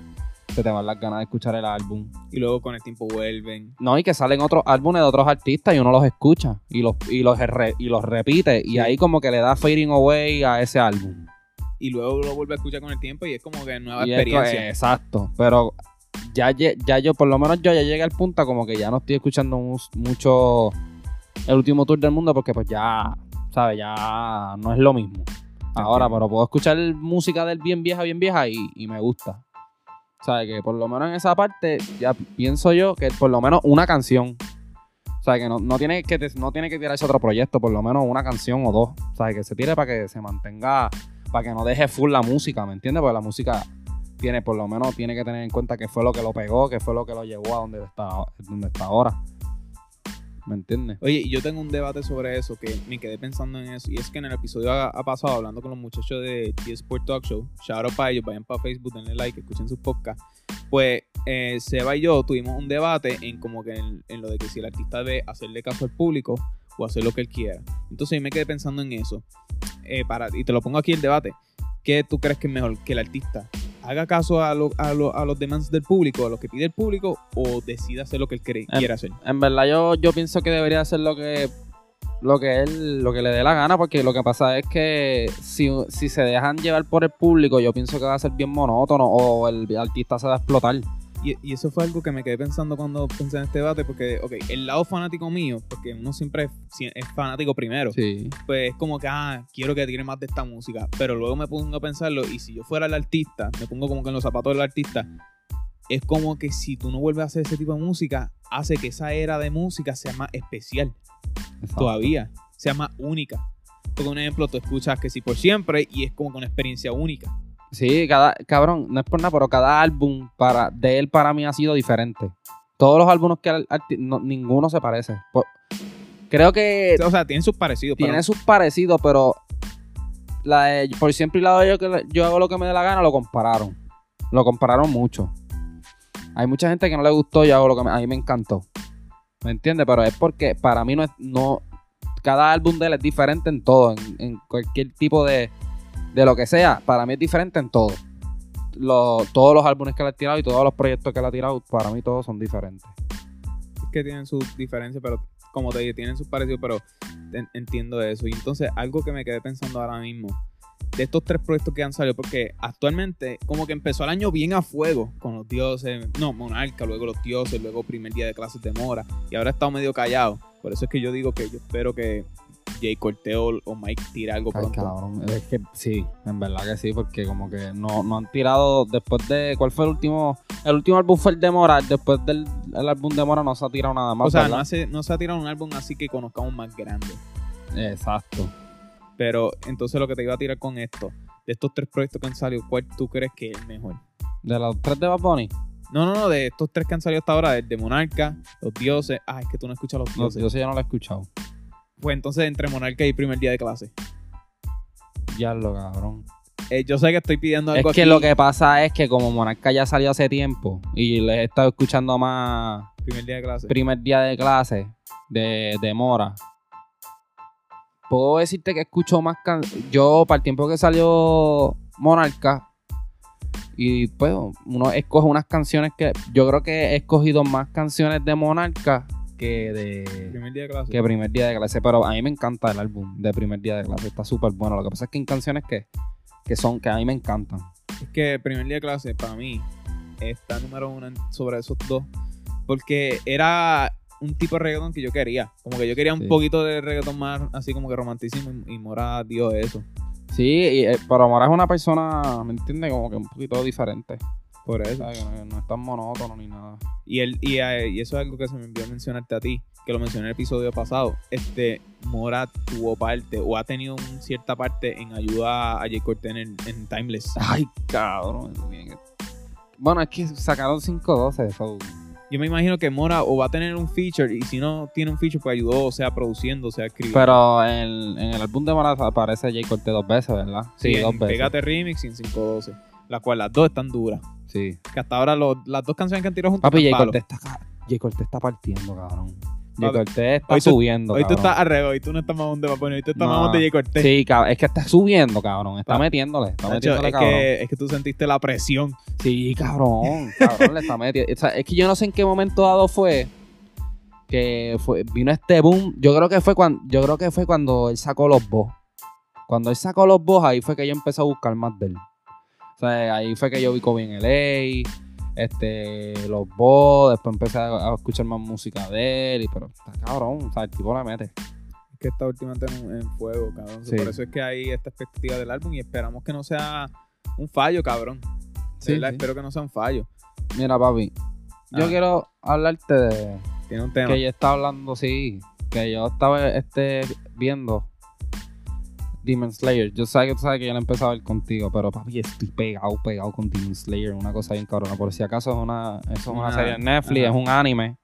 se te van las ganas de escuchar el álbum. Y luego con el tiempo vuelven. No, y que salen otros álbumes de otros artistas y uno los escucha y los, y los, re- y los repite. Y ahí como que le da fading away a ese álbum. Y luego lo vuelve a escuchar con el tiempo y es como que nueva Y experiencia. exacto. Pero ya, ya yo, por lo menos yo ya llegué al punto como que ya no estoy escuchando mucho el último tour del mundo porque pues ya, ¿sabes? Ya no es lo mismo. Ahora, Entiendo. pero puedo escuchar música del bien vieja, bien vieja y, y me gusta. ¿Sabes? Que por lo menos en esa parte ya pienso yo que por lo menos una canción. O sea, que no, no tiene que no tiene que tirarse otro proyecto, por lo menos una canción o dos. O sea, que se tire para que se mantenga, para que no deje full la música, ¿me entiendes? Porque la música tiene, por lo menos, tiene que tener en cuenta que fue lo que lo pegó, que fue lo que lo llevó a donde está, donde está ahora. ¿Me entiendes? Oye, yo tengo un debate sobre eso que me quedé pensando en eso. Y es que en el episodio ha, pasado hablando con los muchachos de T-Sport Talk Show. Shout out para ellos, vayan para Facebook, denle like, escuchen sus podcasts. Pues eh, Seba y yo tuvimos un debate en como que en, en lo de que si el artista debe hacerle caso al público o hacer lo que él quiera. Entonces yo me quedé pensando en eso. Eh, para, y te lo pongo aquí el debate. ¿Qué tú crees que es mejor? ¿Que el artista haga caso a, lo- a, lo- a los demands del público, a lo que pide el público, o decida hacer lo que él cree, Em, quiere hacer? En verdad yo, yo pienso que debería hacer lo que lo que él lo que le dé la gana porque lo que pasa es que si, si se dejan llevar por el público yo pienso que va a ser bien monótono o el artista se va a explotar Y, y eso fue algo que me quedé pensando cuando pensé en este debate, porque, ok, el lado fanático mío, porque uno siempre es, es fanático primero, sí pues es como que, ah, quiero que tire más de esta música, pero luego me pongo a pensarlo y si yo fuera el artista, me pongo como que en los zapatos del artista, es como que si tú no vuelves a hacer ese tipo de música, hace que esa era de música sea más especial, todavía, sea más única. Porque un ejemplo, tú escuchas que sí por siempre y es como que una experiencia única. Sí, cada, cabrón, no es por nada, pero cada álbum para, de él para mí ha sido diferente. Todos los álbumes que al- arti- no- ninguno se parece. Por- creo que O sea, tienen sus parecidos, pero tiene sus parecidos, pero la de Por siempre y la de yo, que yo hago lo que me dé la gana, lo compararon. Lo compararon mucho. Hay mucha gente que no le gustó, yo hago lo que me, a mí me encantó. ¿Me entiendes? Pero es porque para mí no es. No, cada álbum de él es diferente en todo. En, en cualquier tipo de, de lo que sea. Para mí es diferente en todo. Todos los álbumes que él ha tirado y todos los proyectos que él ha tirado, para mí todos son diferentes. Es que tienen sus diferencias, pero como te dije, tienen sus parecidos, pero en- entiendo eso. Y entonces, algo que me quedé pensando ahora mismo, de estos tres proyectos que han salido, porque actualmente, como que empezó el año bien a fuego con los dioses, no, Monarca, luego los dioses, luego primer día de clases de Mora, y ahora ha estado medio callado. Por eso es que yo digo que yo espero que Jay Corteo o Mike tire algo Ay, pronto. cabrón. Es que sí, en verdad que sí, porque como que no, no han tirado después de. ¿Cuál fue el último? El último álbum fue el de Mora. Después del el álbum de Mora no se ha tirado nada más. o sea, no, hace, no se ha tirado un álbum así que conozcamos más grande. Exacto. Pero entonces lo que te iba a tirar con esto, de estos tres proyectos que han salido, ¿cuál tú crees que es el mejor? De los tres de Bad Bunny, No, no, no, de estos tres que han salido hasta ahora, el de Monarca, los dioses. Ah, es que tú no escuchas los dioses. yo sí ya no lo he escuchado. Pues entonces entre Monarca y primer día de clase. Ya lo cabrón. Eh, yo sé que estoy pidiendo Es algo que aquí. lo que pasa es que como Monarca ya salió hace tiempo y les he estado escuchando más Primer día de clase. primer día de clase de, de Mora. Puedo decirte que escucho más can Yo, para el tiempo que salió Monarca, y pues uno escoge unas canciones que. Yo creo que he escogido más canciones de Monarca que de. Primer día de clase. que primer día de clase. Pero a mí me encanta el álbum de primer día de clase. Está súper bueno. Lo que pasa es que hay canciones que, que son, que a mí me encantan. Es que primer día de clase, para mí, está número uno sobre esos dos. Porque era un tipo de reggaetón que yo quería. Como que yo quería un Sí. poquito de reggaetón más así como que romanticismo y, y Mora dio eso. Sí, y, eh, pero Mora es una persona, ¿me entiendes? Como que un poquito diferente. Por eso. No, no es tan monótono ni nada. Y, el, y, eh, y eso es algo que se me envió a mencionarte a ti, que lo mencioné en el episodio pasado. Este, Mora tuvo parte, o ha tenido un- cierta parte en ayuda a Jay Cortez en, en Timeless. Ay, cabrón. bien. Bueno, es que sacaron 512. So. Yo me imagino que Mora o va a tener un feature, y si no tiene un feature, pues ayudó, o sea, produciendo, o sea, escribiendo. Pero en, en el álbum de Mora aparece Jay Cortez dos veces, ¿verdad? Sí, dos en veces. Pégate Remix y en 512. Las cuales las dos están duras. Sí. Que hasta ahora los- las dos canciones que han tirado juntas Papi, palos. Cortez está, Cortez está partiendo, cabrón. Papi, Cortez está hoy tú- subiendo, Hoy tú estás arrego, hoy tú no estás mamón de Papón, hoy tú estás No. mamón de Jay Cortez. Sí, cabrón. Es que está subiendo, cabrón. Está Pa- metiéndole. Está Nacho, metiéndole, es, cabrón. que, es que tú sentiste la presión. Sí, cabrón. Cabrón, le está metiendo. O sea, es que yo no sé en qué momento dado fue que fue, vino este boom. Yo creo que fue cuando, yo creo que fue cuando él sacó los boss. Cuando él sacó los boss, ahí fue que yo empecé a buscar más de él. O sea, ahí fue que yo vi Kobe en LA, este, los boss, después empecé a, a escuchar más música de él, y, pero está cabrón, o sea, el tipo le mete. Es que está últimamente en, en fuego, cabrón. Sí. Por eso es que hay esta expectativa del álbum y esperamos que no sea un fallo, cabrón. Sí. espero que no sea un fallo. Mira, papi, yo Ah. quiero hablarte de, Tiene un tema. que yo estaba hablando, sí, que yo estaba este, viendo Demon Slayer. Yo sé que tú sabes que yo la empecé a ver contigo, pero papi, estoy pegado, pegado con Demon Slayer, una cosa bien cabrona. Por si acaso es una, eso es una Una- serie en Netflix, ajá. es un anime.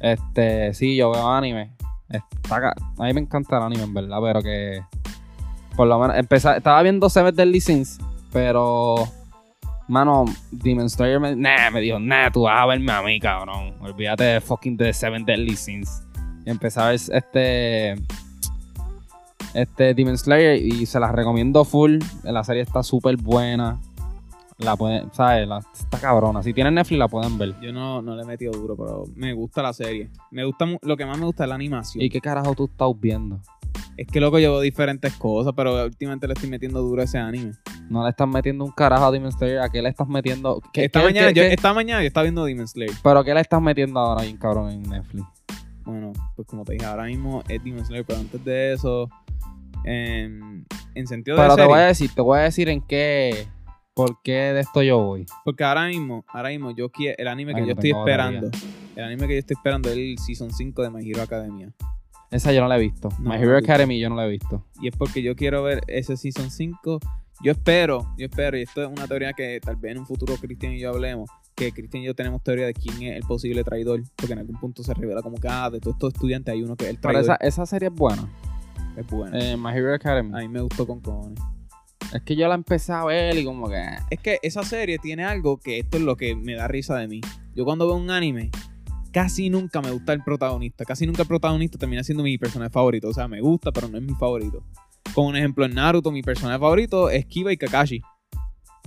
Este, sí, yo veo anime. Está a mí me encanta el anime, en verdad, pero que por lo menos empezar, estaba viendo Seven Deadly Sins, pero Mano, Demon Slayer me, nah, me dijo, nah, tú vas a verme a mí, cabrón. Olvídate de fucking The Seven Deadly Sins. Y empecé a ver este. Este Demon Slayer y se las recomiendo full. La serie está súper buena. La pueden, ¿sabes? La- está cabrona. Si tienen Netflix la pueden ver. Yo no, no le he metido duro, pero me gusta la serie. Me gusta lo que más me gusta es la animación. ¿Y qué carajo tú estás viendo? Es que loco, veo diferentes cosas, pero últimamente le estoy metiendo duro a ese anime. No le estás metiendo un carajo a Demon Slayer. ¿A qué le estás metiendo? ¿Qué- esta, qué- mañana, qué- yo, esta mañana yo estaba viendo Demon Slayer. ¿Pero qué le estás metiendo ahora bien cabrón en Netflix? Bueno, pues como te dije, ahora mismo es Demon Slayer, pero antes de eso, en, en sentido de Pero te serie, voy a decir, te voy a decir en qué. ¿Por qué de esto yo voy? porque ahora mismo, ahora mismo yo quiero, el anime que yo estoy esperando, el anime que yo estoy esperando es el Season 5 de My Hero Academia. Esa yo no la he visto. No, My Hero. Academy yo no la he visto. Y es porque yo quiero ver ese Season 5. Yo espero, yo espero, y esto es una teoría que tal vez en un futuro Cristian y yo hablemos, que Cristian y yo tenemos teoría de quién es el posible traidor, porque en algún punto se revela como que, ah, de todos estos estudiantes hay uno que es el Pero traidor. esa, esa serie es buena. Es buena. Eh, My Hero Academy. A mí me gustó con cojones. Es que yo la empecé a ver y como que. Es que esa serie tiene algo que esto es lo que me da risa de mí. Yo cuando veo un anime, casi nunca me gusta el protagonista. Casi nunca el protagonista termina siendo mi personaje favorito. O sea, me gusta, pero no es mi favorito. Como un ejemplo, en Naruto, mi personaje favorito es Kiba y Kakashi.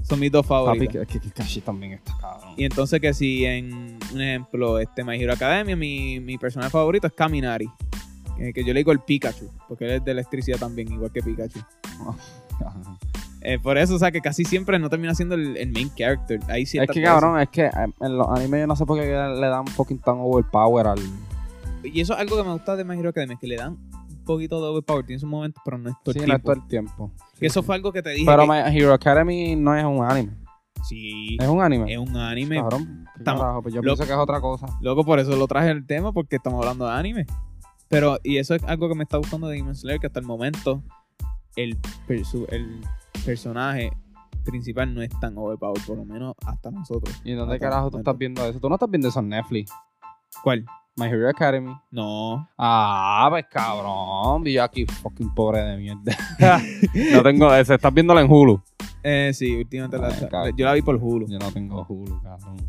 Son mis dos Papi, favoritos. que, que Kakashi también está cabrón. Y entonces que si en un ejemplo, este My Hero Academia, mi, mi personaje favorito es Kaminari. Que, que yo le digo el Pikachu, porque él es de electricidad también, igual que Pikachu. Eh, por eso, o sea, que casi siempre no termina siendo el, el main character. Ahí sí es que cabrón, es que eh, en los animes yo no sé por qué le dan fucking tan overpower al. Y eso es algo que me gusta de My Hero Academia, que le dan un poquito de overpower. Tiene sus momentos, pero no es todo el Sí, no es tiempo. todo el tiempo. Que eso fue algo que te dije. Pero que- My Hero Academy no es un anime. Sí, Es un anime. es un anime. Cabrón, ¿qué Estamos- carajo? Pues yo lo- pienso que es otra cosa. Loco, por eso lo traje el tema, porque estamos hablando de anime. Pero, y eso es algo que me está gustando de Demon Slayer, que hasta el momento el, perso- el personaje principal no es tan overpowered, por lo menos hasta nosotros. ¿Y dónde carajo tú estás viendo eso? Tú no estás viendo eso en Netflix. ¿Cuál? My Hero Academy. No. Ah, pues cabrón. Y yo aquí fucking pobre de mierda. no tengo ese. Estás viéndolo en Hulu. Eh, sí, últimamente la, Ay, yo la vi por Hulu. Yo no tengo Hulu, cabrón.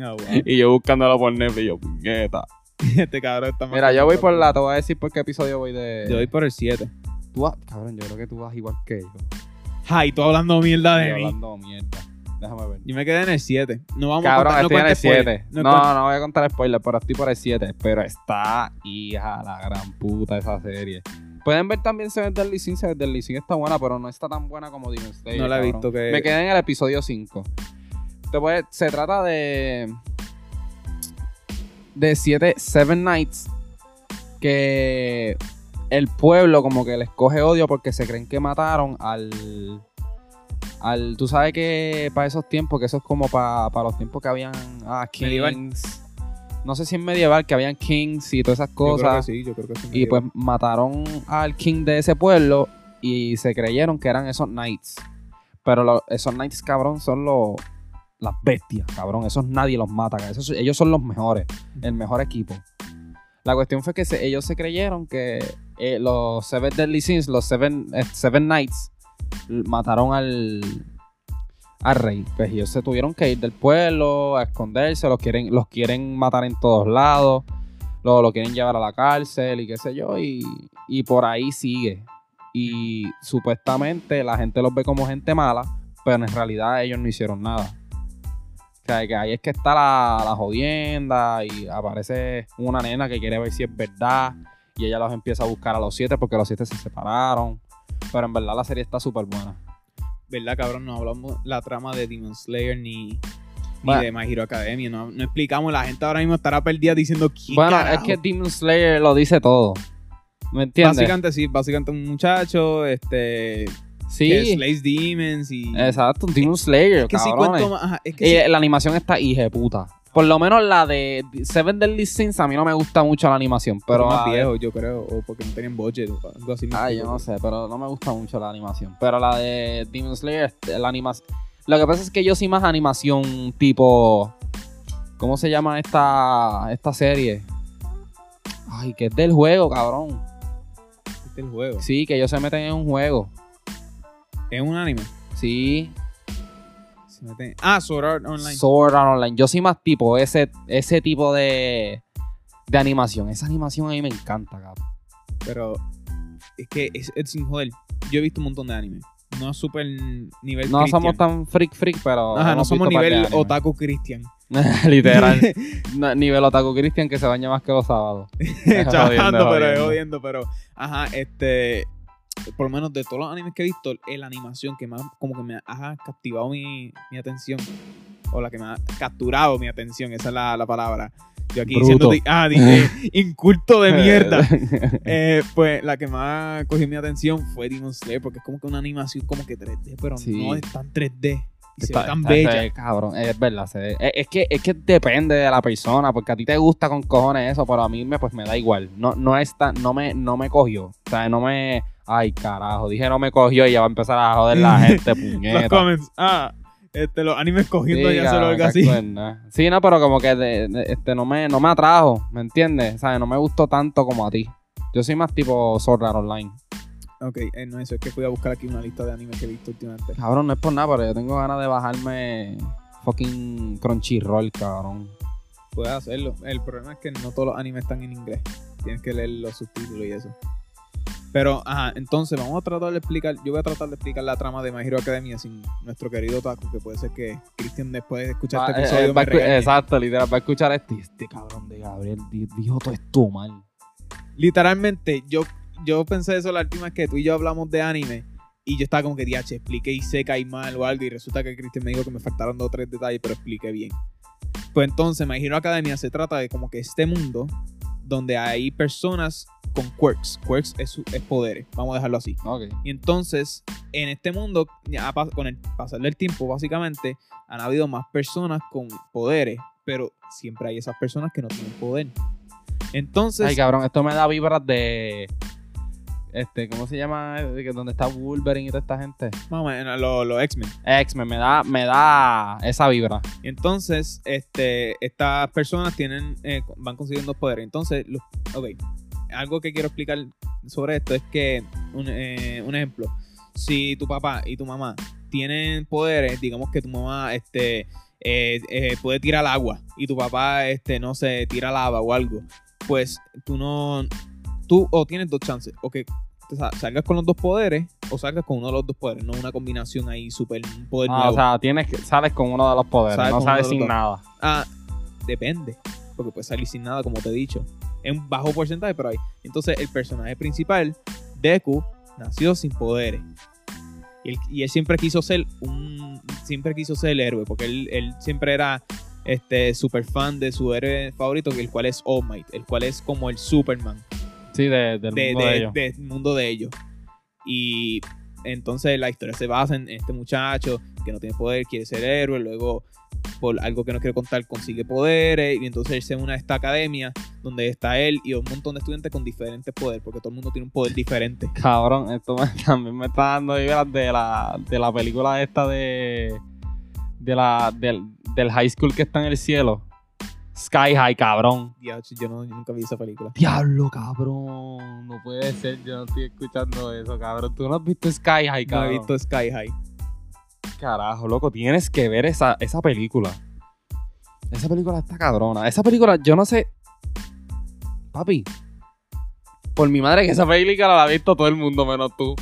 Ah. Y yo buscándolo por Netflix, yo, puñeta. este cabrón está más Mira, yo voy por la, te voy a decir por qué episodio voy de. Yo voy por el 7. Tú vas- cabrón, yo creo que tú vas igual que yo. Ay, tú hablando mierda de Estoy mí. hablando mierda. Déjame ver. Yo me quedé en el 7. No vamos Cabrón, a contar, no estoy en el cuentes spoiler. 7. No No, cuentes- no, voy a contar spoiler, pero estoy por el 7. Pero está hija la gran puta esa serie. Pueden ver también Seven Deadly Sins. Seven Deadly Sins está buena, pero no está tan buena como Demon Slayer. No la he cabrón. visto que- Me quedé en el episodio 5. Te puede- se trata de. De 7 Seven Nights. Que el pueblo como que les coge odio porque se creen que mataron al. Al, tú sabes que para esos tiempos, que eso es como para los tiempos que habían ah, Medieval. kings. No sé si en medieval, que habían kings y todas esas Yo creo que cosas. sí, yo creo que sí. Y pues mataron al king de ese pueblo y se creyeron que eran esos knights. Pero lo- esos knights, cabrón, son los las bestias, cabrón. Esos nadie los mata. ellos son los mejores, el mejor equipo. La cuestión fue que ellos se creyeron que eh, los Seven Deadly Sins, los Seven, eh, Knights, mataron al, al rey. Pues ellos se tuvieron que ir del pueblo a esconderse, los quieren, los quieren matar en todos lados, lo, lo quieren llevar a la cárcel y qué sé yo, y, y por ahí sigue. Y supuestamente la gente los ve como gente mala, pero en realidad ellos no hicieron nada. O sea, que ahí es que está la, la jodienda y aparece una nena que quiere ver si es verdad y ella los empieza a buscar a los siete porque los siete se separaron. Pero en verdad la serie está súper buena. ¿Verdad, cabrón? No hablamos la trama de Demon Slayer ni, de My Hero Academia. No, no explicamos. La gente ahora mismo estará perdida diciendo ¿Qué Bueno, carajo? es que Demon Slayer lo dice todo. ¿Me entiendes? Básicamente sí, básicamente un muchacho, este, que sí, slays demons y... exacto, Demon Slayer, Es que si cabrones. cuento más... ajá, es que la animación está hija de puta. Por lo menos la de Seven Deadly Sins a mí no me gusta mucho la animación, pero más viejo, yo creo, o porque no tenían budget o algo así. Ay, yo no sé, pero no me gusta mucho la animación. Pero la de Demon Slayer, este, la animación. Lo que pasa es que yo soy más animación tipo. ¿Cómo se llama esta, esta serie? Ay, que es del juego, cabrón. Es el juego. Sí, que ellos se meten en un juego. Es un anime. Sí. Ah, Sword Art Online. Sword Art Online. Yo soy más tipo ese, ese tipo de, de animación. Esa animación a mí me encanta, cabrón. Pero es que es, es sin joder. Yo he visto un montón de anime. No es super nivel No Christian. somos tan freak freak, pero. Ajá, no hemos somos visto par de nivel anime. otaku Christian. Literal. No, nivel Otaku Christian que se baña más que los sábados. Chavando, Jodiendo, pero es jodiendo. jodiendo, pero ajá, este por lo menos de todos los animes que he visto, eh, la animación que más como que me ha captivado mi, mi atención o la que me ha capturado mi atención, esa es la, la palabra. Yo aquí Bruto. diciendo di- ah, dije, inculto de mierda. Eh, pues la que más cogió mi atención fue Demon Slayer porque es como que una animación como que 3D, pero Sí. no es tan 3D y se Está- ve tan está- bella. se ve cabrón, es verdad. se ve- es, es que, es que depende de la persona, porque a ti te gusta con cojones eso, pero a mí me, pues, me da igual. No, no, es tan- no, me, no me cogió. O sea, no me. Ay, carajo. Dije no me cogió y ya va a empezar a joder la gente, Los puñeta. comments, ah, este, los animes cogiendo Sí, ya solo cabrón, algo así. Sí, no, pero como que de- de- este, no, me, no me atrajo, ¿me entiendes? O sea, no me gustó tanto como a ti. Yo soy más tipo Art Online. Ok, eh, no, eso es que fui a buscar aquí una lista de animes que he visto últimamente. Cabrón, no es por nada, pero yo tengo ganas de bajarme fucking Crunchyroll, cabrón. Puedes hacerlo. El problema es que no todos los animes están en inglés. Tienes que leer los subtítulos y eso. Pero, ajá, entonces vamos a tratar de explicar. Yo voy a tratar de explicar la trama de My Hero Academia sin nuestro querido Taco, que puede ser que Christian después de escuchar este Ah, eh, episodio eh, me escu- regañe. exacto, literal, va a escuchar este. Este cabrón de Gabriel di- dijo todo esto mal. Literalmente, yo, yo pensé eso la última vez que tú y yo hablamos de anime. Y yo estaba como que, diache, expliqué y seca y mal o algo. Y resulta que Christian me dijo que me faltaron dos o tres detalles, pero expliqué bien. Pues entonces, My Hero Academia se trata de como que este mundo donde hay personas con quirks. Quirks es, su- es poderes, vamos a dejarlo así. Ok. Y entonces, en este mundo, con el pasar del tiempo, básicamente, han habido más personas con poderes, pero siempre hay esas personas que no tienen poder. Entonces, Ay, cabrón, esto me da vibras de. Este, ¿cómo se llama? Donde está Wolverine y toda esta gente. vamos a ver, los, los X-Men. X-Men, me da, me da esa vibra. Y entonces, este, estas personas tienen, eh, van consiguiendo poder. Entonces, los, ok, algo que quiero explicar sobre esto es que, un, eh, un ejemplo, si tu papá y tu mamá tienen poderes, digamos que tu mamá, este, eh, eh, puede tirar agua y tu papá, este, no sé, tira lava o algo, pues tú no, tú o tienes dos chances, o que salgas con los dos poderes o salgas con uno de los dos poderes, no una combinación ahí súper, poder Ah, nuevo. o sea, tienes que, sales con uno de los poderes, Sales no sales sin nada. Ah, depende. Porque puede salir sin nada, como te he dicho. Es un bajo porcentaje, pero hay. Entonces, el personaje principal, Deku, nació sin poderes. Y él, y él siempre quiso ser un. Siempre quiso ser el héroe. Porque él, él siempre era este super fan de su héroe favorito, el cual es All Might, el cual es como el Superman Sí, de- del de- mundo de, ellos. del mundo de ellos. Y entonces la historia se basa en este muchacho que no tiene poder, quiere ser héroe, luego por algo que no quiero contar consigue poderes y entonces él se une a esta academia donde está él y un montón de estudiantes con diferentes poderes porque todo el mundo tiene un poder diferente. Cabrón, esto me- también me está dando vibras de la, de la película esta de. de la, del, del high school que está en el cielo. Sky High, cabrón. Dios, yo, no, yo nunca vi esa película. Diablo, cabrón. No puede ser, yo no estoy escuchando eso, cabrón. Tú no has visto Sky High, No cabrón. he visto Sky High. Carajo, loco, tienes que ver esa, esa película. Esa película está cabrona. Esa película, yo no sé. Papi. Por mi madre que esa película la ha visto todo el mundo menos tú.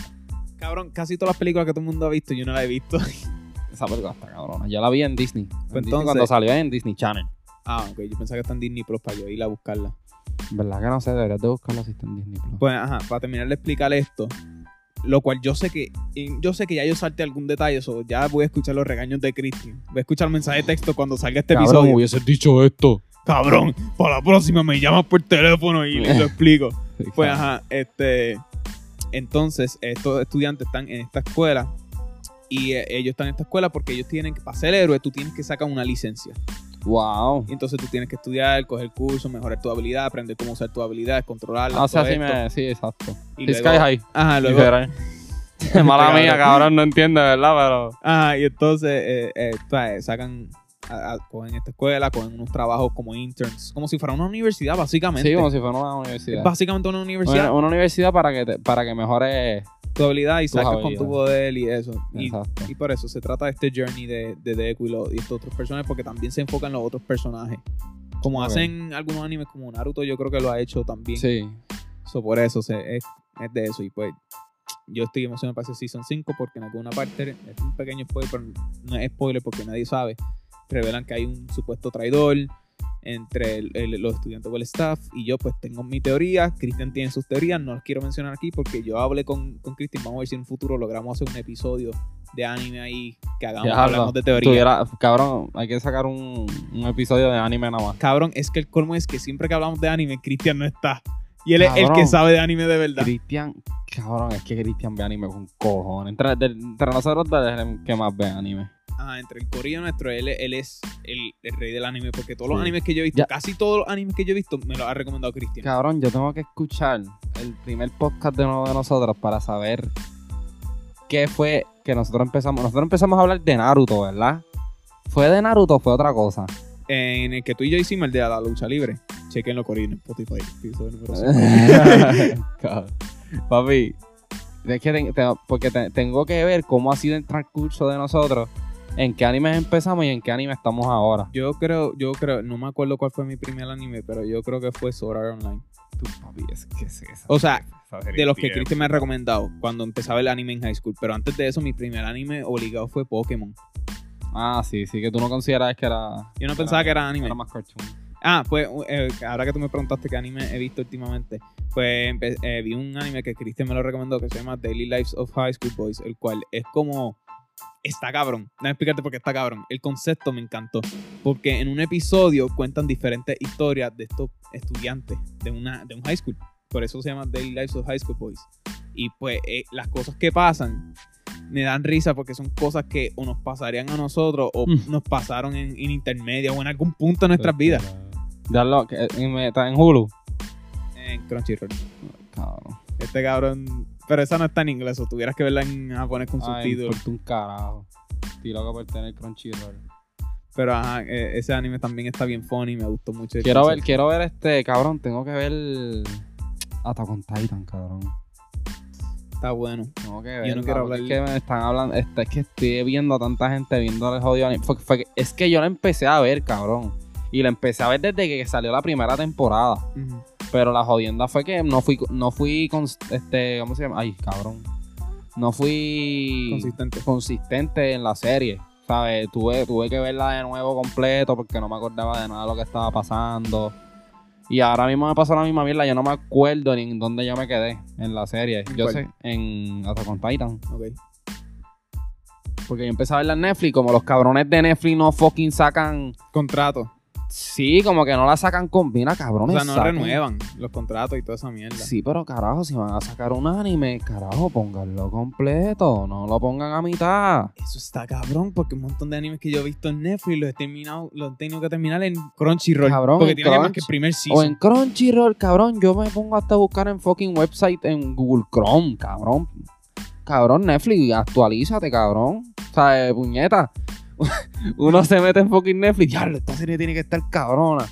Cabrón, casi todas las películas que todo el mundo ha visto yo no las he visto. Esa película está cabrona. Yo la vi en Disney. En Pues Disney entonces- cuando salió en Disney Channel. ah, ok, yo pensaba que está en Disney Plus para yo ir a buscarla. ¿Verdad que no sé? Deberías de buscarla si está en Disney Plus. Pues, ajá, para terminar de explicar esto, lo cual yo sé que yo sé que ya yo salte algún detalle, eso ya voy a escuchar los regaños de Christian. Voy a escuchar el mensaje de texto cuando salga este Cabrón, episodio. hubieses dicho esto. Cabrón, para la próxima me llamas por teléfono y les lo explico. Pues, ajá, este. Entonces, estos estudiantes están en esta escuela y eh, ellos están en esta escuela porque ellos tienen que, para ser héroe, tú tienes que sacar una licencia. Wow. Y entonces tú tienes que estudiar, coger cursos, mejorar tu habilidad, aprender cómo usar tu habilidad, controlarla. Ah, o sea, sí, me, sí, exacto. Y luego- Sky High. Ajá, luego. Mala mía, cabrón, no entiende, ¿verdad? Pero. Ajá, y entonces eh, eh, sacan, a- a- cogen esta escuela, cogen unos trabajos como interns, como si fuera una universidad, básicamente. Sí, como si fuera una Es universidad. básicamente una universidad, Una, una universidad para que, te- para que mejore. tu habilidad y sacas con tu poder y eso. Y, y por eso se trata de este journey de, de Deku y, los- y estos otros personajes, porque también se enfocan en los otros personajes. Como hacen algunos animes como Naruto, yo creo que lo ha hecho también. Sí. So, por eso se, es, es de eso. Y pues yo estoy emocionado para ese Season 5 porque en alguna parte, es un pequeño spoiler, pero no es spoiler porque nadie sabe, revelan que hay un supuesto traidor entre el- el- los estudiantes o el staff y yo pues tengo mi teoría, Cristian tiene sus teorías, no las quiero mencionar aquí porque yo hablé con, con Cristian, vamos a ver si en un futuro logramos hacer un episodio de anime ahí que hagamos, hablamos de teoría. Tuviera- cabrón, hay que sacar un, un episodio de anime nada más. Cabrón, es que el colmo es que siempre que hablamos de anime, Cristian no está. Y él es el que sabe de anime de verdad. Cristian, cabrón, es que Cristian ve anime con cojones. Entre, de- entre nosotros es el que más ve anime. Ajá, entre el corillo nuestro, él, él es el, el rey del anime, porque todos los animes que yo he visto, Ya. casi todos los animes que yo he visto, me los ha recomendado Cristian. Cabrón, yo tengo que escuchar el primer podcast de nuevo de nosotros para saber qué fue que nosotros empezamos. Nosotros empezamos a hablar de Naruto, ¿verdad? ¿Fue de Naruto o fue otra cosa? En el que tú y yo hicimos, el de la lucha libre. Chequenlo Corín en Spotify. Papi, es que ten- te- porque te- tengo que ver cómo ha sido el transcurso de nosotros, en qué animes empezamos y en qué anime estamos ahora. Yo creo, yo creo, no me acuerdo cuál fue mi primer anime, pero yo creo que fue Sword Art Online. Tú, papi, es que es esa. O sea, esa De los que Cristian me ha recomendado cuando empezaba el anime en high school. Pero antes de eso, mi primer anime obligado fue Pokémon. Ah, sí, sí, que tú no consideras que era. Yo no pensaba que era anime. Era más cartoon. Ah, pues eh, ahora que tú me preguntaste qué anime he visto últimamente, pues eh, vi un anime que Cristian me lo recomendó que se llama Daily Lives of High School Boys, el cual es como... Está cabrón. Déjame explicarte por qué está cabrón. El concepto me encantó. Porque en un episodio cuentan diferentes historias de estos estudiantes de, una, de un high school. Por eso se llama Daily Lives of High School Boys. Y pues eh, las cosas que pasan me dan risa porque son cosas que o nos pasarían a nosotros o Mm. nos pasaron en, en intermedia o en algún punto de nuestras vidas. Darlo, que, en, está en Hulu. En Crunchyroll. Cabrón. Este cabrón. Pero esa no está en inglés, o tuvieras que verla en japonés con subtítulos. importa un carajo. Estoy loco por tener Crunchyroll. Pero ajá, eh, ese anime también está bien funny, me gustó mucho. Quiero ver, quiero ver este, cabrón, tengo que ver Attack on Titan, cabrón. Está bueno. Tengo que Yo no quiero Es hablar- que me están hablando, este, es que estoy viendo a tanta gente viendo el jodido anime. Fue- fue es que yo la empecé a ver, cabrón. Y la empecé a ver desde que salió la primera temporada. Pero la jodienda fue que no fui, no fui, cons- este, ¿cómo se llama? Ay, cabrón. No fui Consistente. consistente en la serie. ¿Sabes? Tuve, tuve que verla de nuevo completo porque no me acordaba de nada de lo que estaba pasando. Y ahora mismo me pasó la misma mierda. Yo no me acuerdo ni en dónde yo me quedé en la serie. ¿En Yo cuál? sé, en Attack on Titan. Ok. Porque yo empecé a verla en Netflix. Como los cabrones de Netflix no fucking sacan. Contrato. Sí, como que no la sacan con. Mira, O cabrones. sea, no saquen- renuevan los contratos y toda esa mierda. Sí, pero carajo, si van a sacar un anime, carajo, pónganlo completo. No lo pongan a mitad. Eso está cabrón, porque un montón de animes que yo he visto en Netflix los he terminado, los he tenido que terminar en Crunchyroll. Cabrón, porque en tiene más que el primer O season. en Crunchyroll, cabrón, yo me pongo hasta a buscar en fucking website en Google Chrome, cabrón. Cabrón, Netflix, actualízate, cabrón. O sea, eh, puñeta. Uno se mete en fucking Netflix, diablo, esta serie tiene que estar cabrona.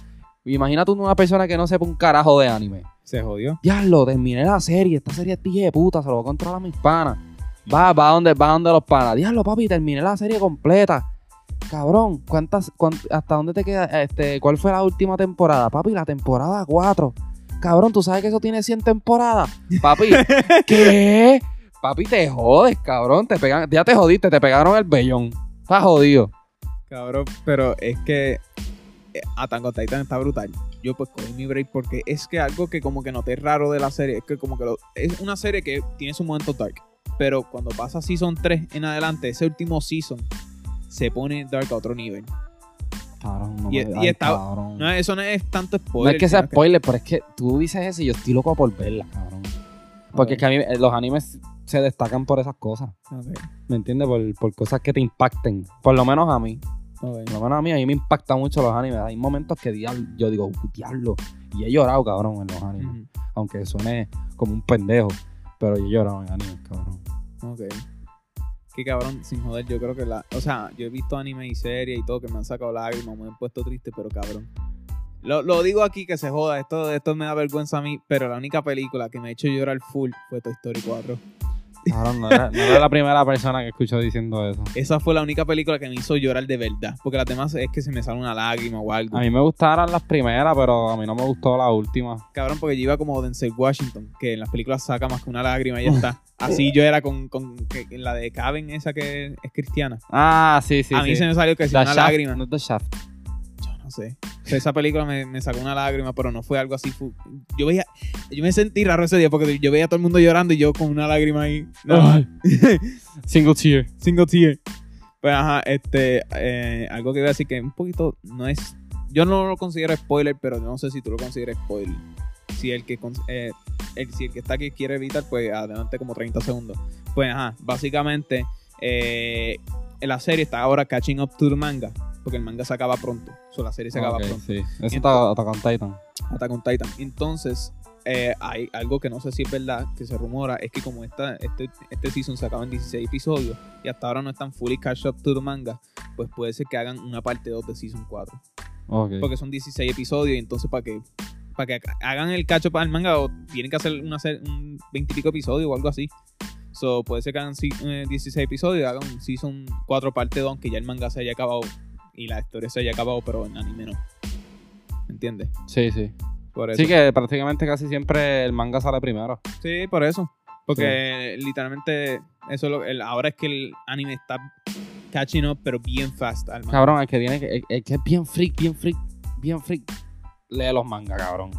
Imagínate una persona que no sepa un carajo de anime. Se jodió. Diablo, terminé la serie, esta serie es tía de puta, se lo voy a controlar a mis panas. Va, va donde, va donde los panas. Diablo, papi, terminé la serie completa. Cabrón, ¿cuántas, cuánt- ¿hasta dónde te queda? Este, ¿Cuál fue la última temporada? Papi, la temporada 4. Cabrón, ¿tú sabes que eso tiene 100 temporadas? Papi, ¿qué? Papi, te jodes, cabrón. Te pegan, ya te jodiste, te pegaron el vellón. Estás jodido. Cabrón, pero es que eh, Attack on Titan está brutal. Yo pues cogí mi break porque es que algo que como que noté raro de la serie es que como que lo- es una serie que tiene su momento dark. Pero cuando pasa Season 3 en adelante, ese último Season se pone dark a otro nivel. Cabrón, no Y- me- y ay, está- cabrón. No, eso no es tanto No spoiler. es que sea spoiler, pero es que tú dices eso y yo estoy loco por verla, cabrón. Porque es que a mí eh, los animes se destacan por esas cosas. ¿Me entiendes? Por, por cosas que te impacten. Por lo menos a mí. Por lo menos a mí, a mí me impactan mucho los animes. Hay momentos que diablo, yo digo, "Uh, diablo. Y he llorado, cabrón, en los animes. Aunque suene como un pendejo. Pero yo he llorado en animes, cabrón. Ok. Que cabrón, sin joder, yo creo que la. O sea, yo he visto anime y series y todo que me han sacado lágrimas, me han puesto triste, pero cabrón. Lo, lo digo aquí que se joda, esto, esto me da vergüenza a mí, pero la única película que me ha hecho llorar full fue Toy Story 4. Cabrón, no era, no era la primera persona que escucho diciendo eso. Esa fue la única película que me hizo llorar de verdad, porque las demás es que se me sale una lágrima o algo. A mí me gustaron las primeras, pero a mí no me gustó la última. Cabrón, porque yo iba como Denzel Washington, que en las películas saca más que una lágrima y ya está. Así yo era con, con que- la de Caben, esa que es cristiana. Ah, sí, sí. a mí sí. se me salió que The una Shaft, lágrima. No es The Shaft. Yo no sé. Esa película me, me sacó una lágrima, pero no fue algo así. Yo veía, yo me sentí raro ese día porque yo veía a todo el mundo llorando y yo con una lágrima ahí. No. Single tear. single tear. Pues ajá, este, eh, algo que voy a decir que un poquito no es, yo no lo considero spoiler, pero no sé si tú lo consideras spoiler. Si el que, eh, el, si el que está aquí quiere evitar, pues adelante como 30 segundos. Pues ajá, básicamente eh, la serie está ahora catching up to the manga, porque el manga se acaba pronto. O sea, la serie se acaba pronto. sí. Eso está Attack on Titan. Attack on Titan. Entonces, eh, hay algo que no sé si es verdad, que se rumora, es que como esta, este, este season se acaba en 16 episodios y hasta ahora no están fully catch up to the manga, pues puede ser que hagan una parte 2 de season 4. Ok. Porque son 16 episodios y entonces para que para que hagan el cacho para el manga o tienen que hacer una un 20 y pico episodios o algo así. So, puede ser que hagan si- eh, 16 episodios y hagan un season 4 parte 2, aunque ya el manga se haya acabado y la historia se haya acabado, pero en anime no. ¿Entiendes? Sí, sí. Por eso. Sí, que prácticamente casi siempre el manga sale primero. Sí, por eso. Porque literalmente eso es lo, el- ahora es que el anime está catching up, pero bien fast al manga. Cabrón, el que tiene que, el, el que es bien freak, bien freak, bien freak, lee los mangas, cabrón.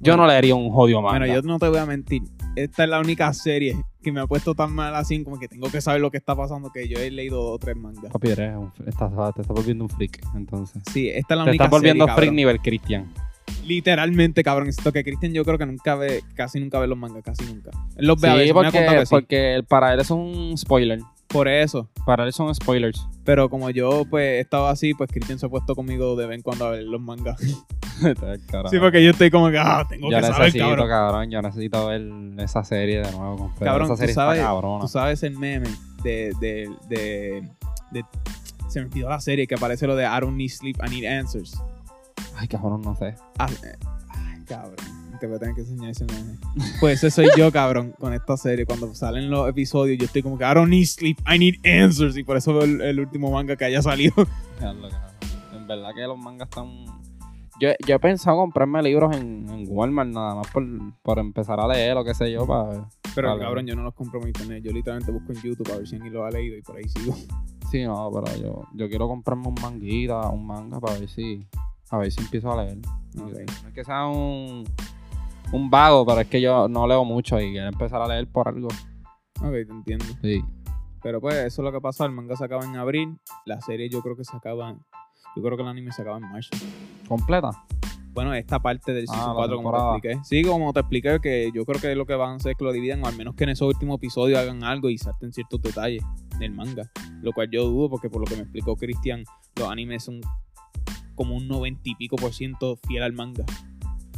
Yo Bueno. no leería un jodido manga. Bueno, yo no te voy a mentir. Esta es la única serie que me ha puesto tan mal así, como que tengo que saber lo que está pasando, que yo he leído dos o tres mangas. Papi, eres un, estás, te estás volviendo un freak, entonces. Sí, esta es la Te única estás volviendo serie, freak cabrón. nivel Christian. Literalmente, cabrón. Esto que Cristian yo creo que nunca ve, casi nunca ve los mangas, casi nunca. Él los ve a Sí, veces, me ha porque, que sí. porque para él es un spoiler. Por eso. Para él son spoilers. Pero como yo, pues, he estado así, pues Cristian se ha puesto conmigo de vez en cuando a ver los mangas. Sí, porque yo estoy como que, ah, tengo yo que saber, necesito, cabrón. cabrón. yo necesito ver esa serie de nuevo. Cabrón, esa tú serie sabes- está cabrona. Tú sabes el meme de, de, de, de- Se me olvidó la serie que aparece lo de I don't need sleep, I need answers. Ay, cabrón, no sé. Ah, eh, ay, cabrón. Te voy a tener que enseñar ese meme. Pues ese soy yo, cabrón, con esta serie. Cuando salen los episodios, yo estoy como que I don't need sleep, I need answers. Y por eso veo el, el último manga que haya salido. En verdad que los mangas están. Yo, yo he pensado comprarme libros en, en Walmart nada más por, por empezar a leer o qué sé yo. Para... Pero cabrón, yo no los compro por internet. Yo literalmente busco en YouTube a ver si alguien lo ha leído y por ahí sigo. Sí, no, pero yo, yo quiero comprarme un manguita, un manga para ver si. A ver si empiezo a leer. No es que sea un, un vago, pero es que yo no leo mucho y quiero empezar a leer por algo. Ok, te entiendo. Sí. Pero pues eso es lo que pasa. El manga se acaba en abril. La serie yo creo que se acaba. Yo creo que el anime se acaba en marzo. ¿Completa? Bueno, esta parte del Ah, season la 4, como te expliqué. Sí, como te expliqué, que yo creo que lo que van a hacer es que lo dividan, o al menos que en esos últimos episodios hagan algo y salten ciertos detalles del manga. Lo cual yo dudo, porque por lo que me explicó Cristian, los animes son como un 90 y pico por ciento fiel al manga.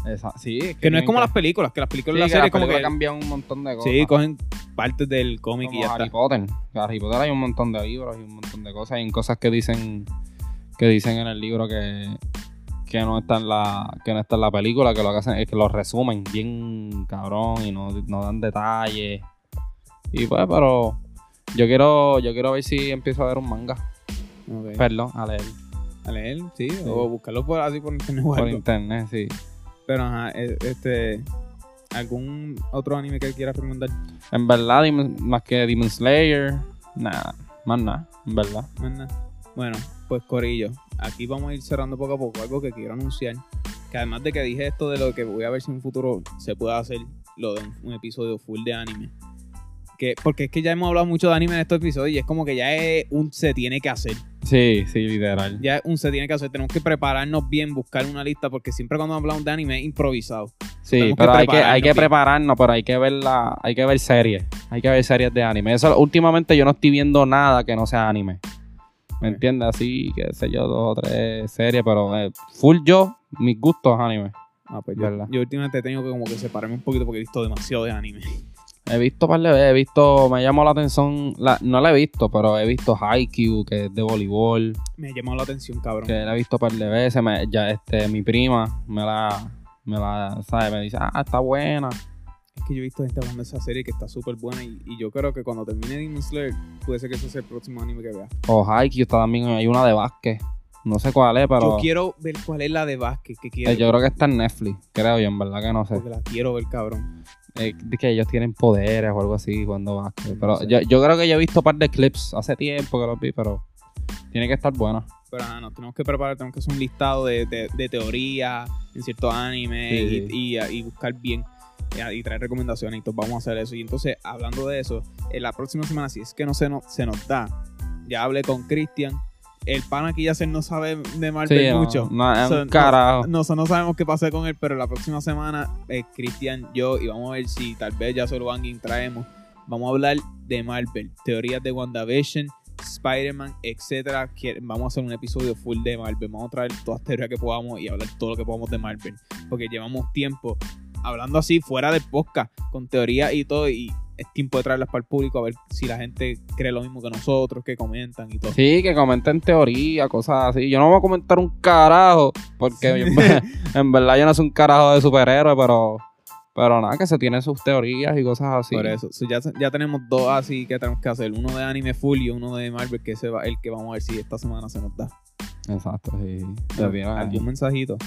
Esa, sí. Es Que no es como las películas, que las películas Sí, de la serie como que. cambian un montón de cosas. Sí, cogen partes del cómic y ya Harry está. Potter. Harry Potter hay un montón de libros y un montón de cosas. Hay cosas que dicen que dicen en el libro que, que no está en la que no está en la película, que lo que hacen es que lo resumen bien cabrón y no, no dan detalles. Y pues, pero yo quiero yo quiero ver si empiezo a ver un manga. Ok. Perdón, a leer A leer, sí, o buscarlo por, así por internet por algo. internet, sí. Pero ajá, e- este. ¿Algún otro anime que quieras recomendar? En verdad, más que Demon Slayer, nada, más nada, en verdad. Más nada. Bueno, pues Corillo, aquí vamos a ir cerrando poco a poco algo que quiero anunciar. Que además de que dije esto de lo que voy a ver si en un futuro se puede hacer lo de un, episodio full de anime. Que, porque es que ya hemos hablado mucho de anime en estos episodios y es como que ya es un se tiene que hacer. Sí, sí, literal. Ya es un se tiene que hacer. Tenemos que prepararnos bien, buscar una lista, porque siempre cuando hablamos de anime es improvisado. Sí, Tenemos que pero hay que, prepararnos hay que bien. prepararnos, pero hay que ver la, hay que ver series. Hay que ver series de anime. Eso, últimamente yo no estoy viendo nada que no sea anime. ¿Me entiendes? Así, qué sé yo, dos o tres series, pero eh, full yo, mis gustos anime. Ah, pues yo, ¿Verdad? yo últimamente he tenido que como que separarme un poquito porque he visto demasiado de anime. He visto par de veces, he visto, me llamó la atención, la, no la he visto, pero he visto Haikyuu, que es de voleibol, Me ha llamado la atención, cabrón. que la he visto par de veces, me- ya este, mi prima me la, me la, ¿sabes? Me dice, ah, está buena. Que yo he visto gente hablando de esa serie que está súper buena y, y yo creo que cuando termine Demon Slayer puede ser que ese sea el próximo anime que vea. O Haikyuu está también, hay una de básquet, no sé cuál es, pero... Yo quiero ver cuál es la de básquet que quiero. Eh, yo creo que está en Netflix, creo yo, en verdad que no sé. Porque la quiero ver, cabrón. Eh, que ellos tienen poderes o algo así cuando. No Pero sé. yo, yo creo que yo he visto un par de clips hace tiempo que los vi, pero tiene que estar buena. Pero nada, nos tenemos que preparar, tenemos que hacer un listado de, de, de teoría en ciertos animes Sí, y, y- y buscar bien eh, y traer recomendaciones. Entonces vamos a hacer eso. Y entonces, hablando de eso, en la próxima semana, si es que no se nos, se nos da, ya hablé con Cristian. El pan aquí ya se no sabe de Marvel Sí, no, mucho. no, So, un carajo. Nosotros no sabemos qué pasa con él, pero la próxima semana, eh, Cristian, yo, y vamos a ver si tal vez ya solo Banging traemos. Vamos a hablar de Marvel, teorías de WandaVision, Spider-Man, etcétera. Vamos a hacer un episodio full de Marvel. Vamos a traer todas las teorías que podamos y hablar todo lo que podamos de Marvel. Porque llevamos tiempo hablando así fuera del podcast, con teoría y todo. Y es tiempo de traerlas para el público a ver si la gente cree lo mismo que nosotros, que comentan y todo. Sí, que comenten teoría, cosas así. Yo no voy a comentar un carajo, porque en, ver- en verdad yo no soy un carajo de superhéroe, pero, pero nada, que se tienen sus teorías y cosas así. Por eso, So, ya, ya tenemos dos así que tenemos que hacer. Uno de anime full y uno de Marvel, que ese va el que vamos a ver si esta semana se nos da. Exacto, sí. ¿Algún mensajito?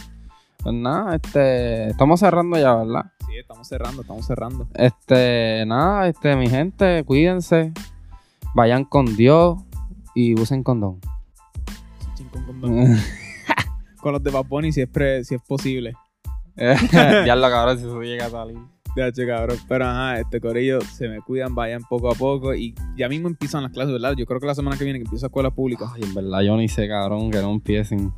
Pues nada, este, estamos cerrando ya, ¿verdad? Sí, estamos cerrando, estamos cerrando. Este, nada, este, mi gente, cuídense, vayan con Dios y usen condón. Con, condón. Con los de Bad Bunny si es, pre- si es posible. ya lo cabrón si eso llega a salir. DH, cabrón. Pero ajá, este corillo, se me cuidan, vayan poco a poco. Y ya mismo empiezan las clases, ¿verdad? Yo creo que la semana que viene que empieza escuela pública. Ay, en verdad yo ni sé, cabrón, que no empiecen.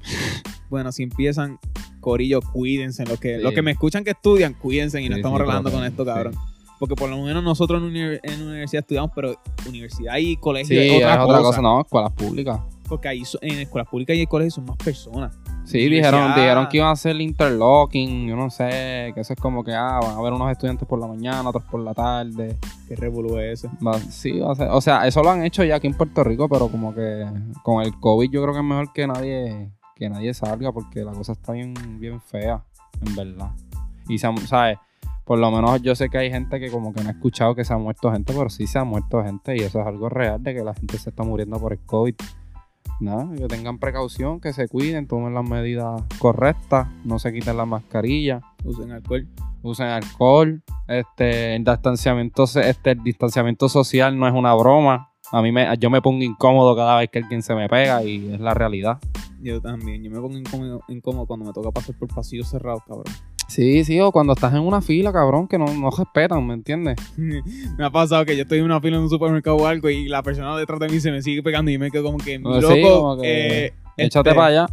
Bueno, si empiezan, corillo, cuídense. Los que, Sí. los que me escuchan que estudian, cuídense y no Sí, estamos sí, relajando con esto, cabrón. Porque por lo menos nosotros en, uni- en universidad estudiamos, pero universidad y colegio Sí, es otra, es cosa. otra cosa, no, escuelas públicas. Porque ahí so- en escuelas públicas y en colegios son más personas. Sí, dijeron, dijeron que iban a hacer interlocking, yo no sé, que eso es como que, ah, van a haber unos estudiantes por la mañana, otros por la tarde. Qué revolú es ese. Va- sí, va a ser, o sea, eso lo han hecho ya aquí en Puerto Rico, pero como que con el COVID yo creo que es mejor que nadie, que nadie salga porque la cosa está bien, bien fea, en verdad. Y, ¿sabes? Por lo menos yo sé que hay gente que como que no ha escuchado que se ha muerto gente, pero sí se ha muerto gente y eso es algo real de que la gente se está muriendo por el COVID. Nada, que tengan precaución, que se cuiden, tomen las medidas correctas, no se quiten la mascarilla, Usen alcohol. usen alcohol, este, el distanciamiento, este, el distanciamiento social no es una broma. A mí me, yo me pongo incómodo cada vez que alguien se me pega y es la realidad. Yo también. Yo me pongo incómodo, incómodo cuando me toca pasar por pasillos cerrados, cabrón. Sí, sí, o cuando estás en una fila, cabrón, que no, no respetan, ¿me entiendes? me ha pasado que yo estoy en una fila en un supermercado o algo y la persona detrás de mí se me sigue pegando y me quedo como que, loco, sí, como que, eh, Échate este, para allá.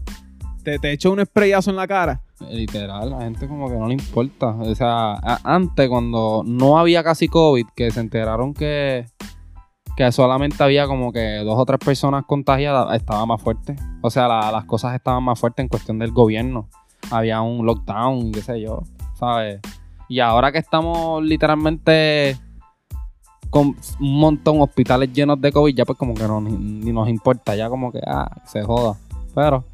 Te, te echo un sprayazo en la cara. Literal, la gente como que no le importa. O sea, antes cuando no había casi COVID, que se enteraron que, que solamente había como que dos o tres personas contagiadas, estaba más fuerte. O sea, la- las cosas estaban más fuertes en cuestión del gobierno. Había un lockdown, qué sé yo, ¿sabes? Y ahora que estamos literalmente con un montón de hospitales llenos de COVID, ya pues como que no, ni, nos importa, ya como que, ah, se joda. Pero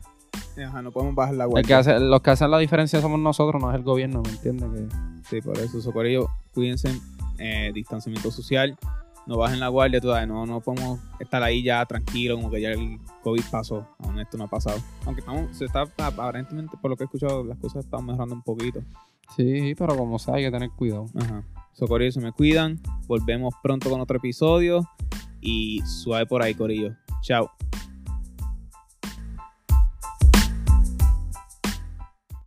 Ajá, no podemos bajar la el que hace, los que hacen la diferencia somos nosotros, no es el gobierno, ¿me entiendes? Que... Sí, por eso, socorrillo, cuídense, eh, distanciamiento social, no bajen la guardia, tú sabes, no, no podemos estar ahí ya tranquilos, como que ya el COVID pasó, aún esto no ha pasado. Aunque estamos, se está, aparentemente, por lo que he escuchado, las cosas están mejorando un poquito. Sí, pero como sea, hay que tener cuidado. Ajá. Socorrillo, se me cuidan, volvemos pronto con otro episodio y suave por ahí, Corillo. Chao.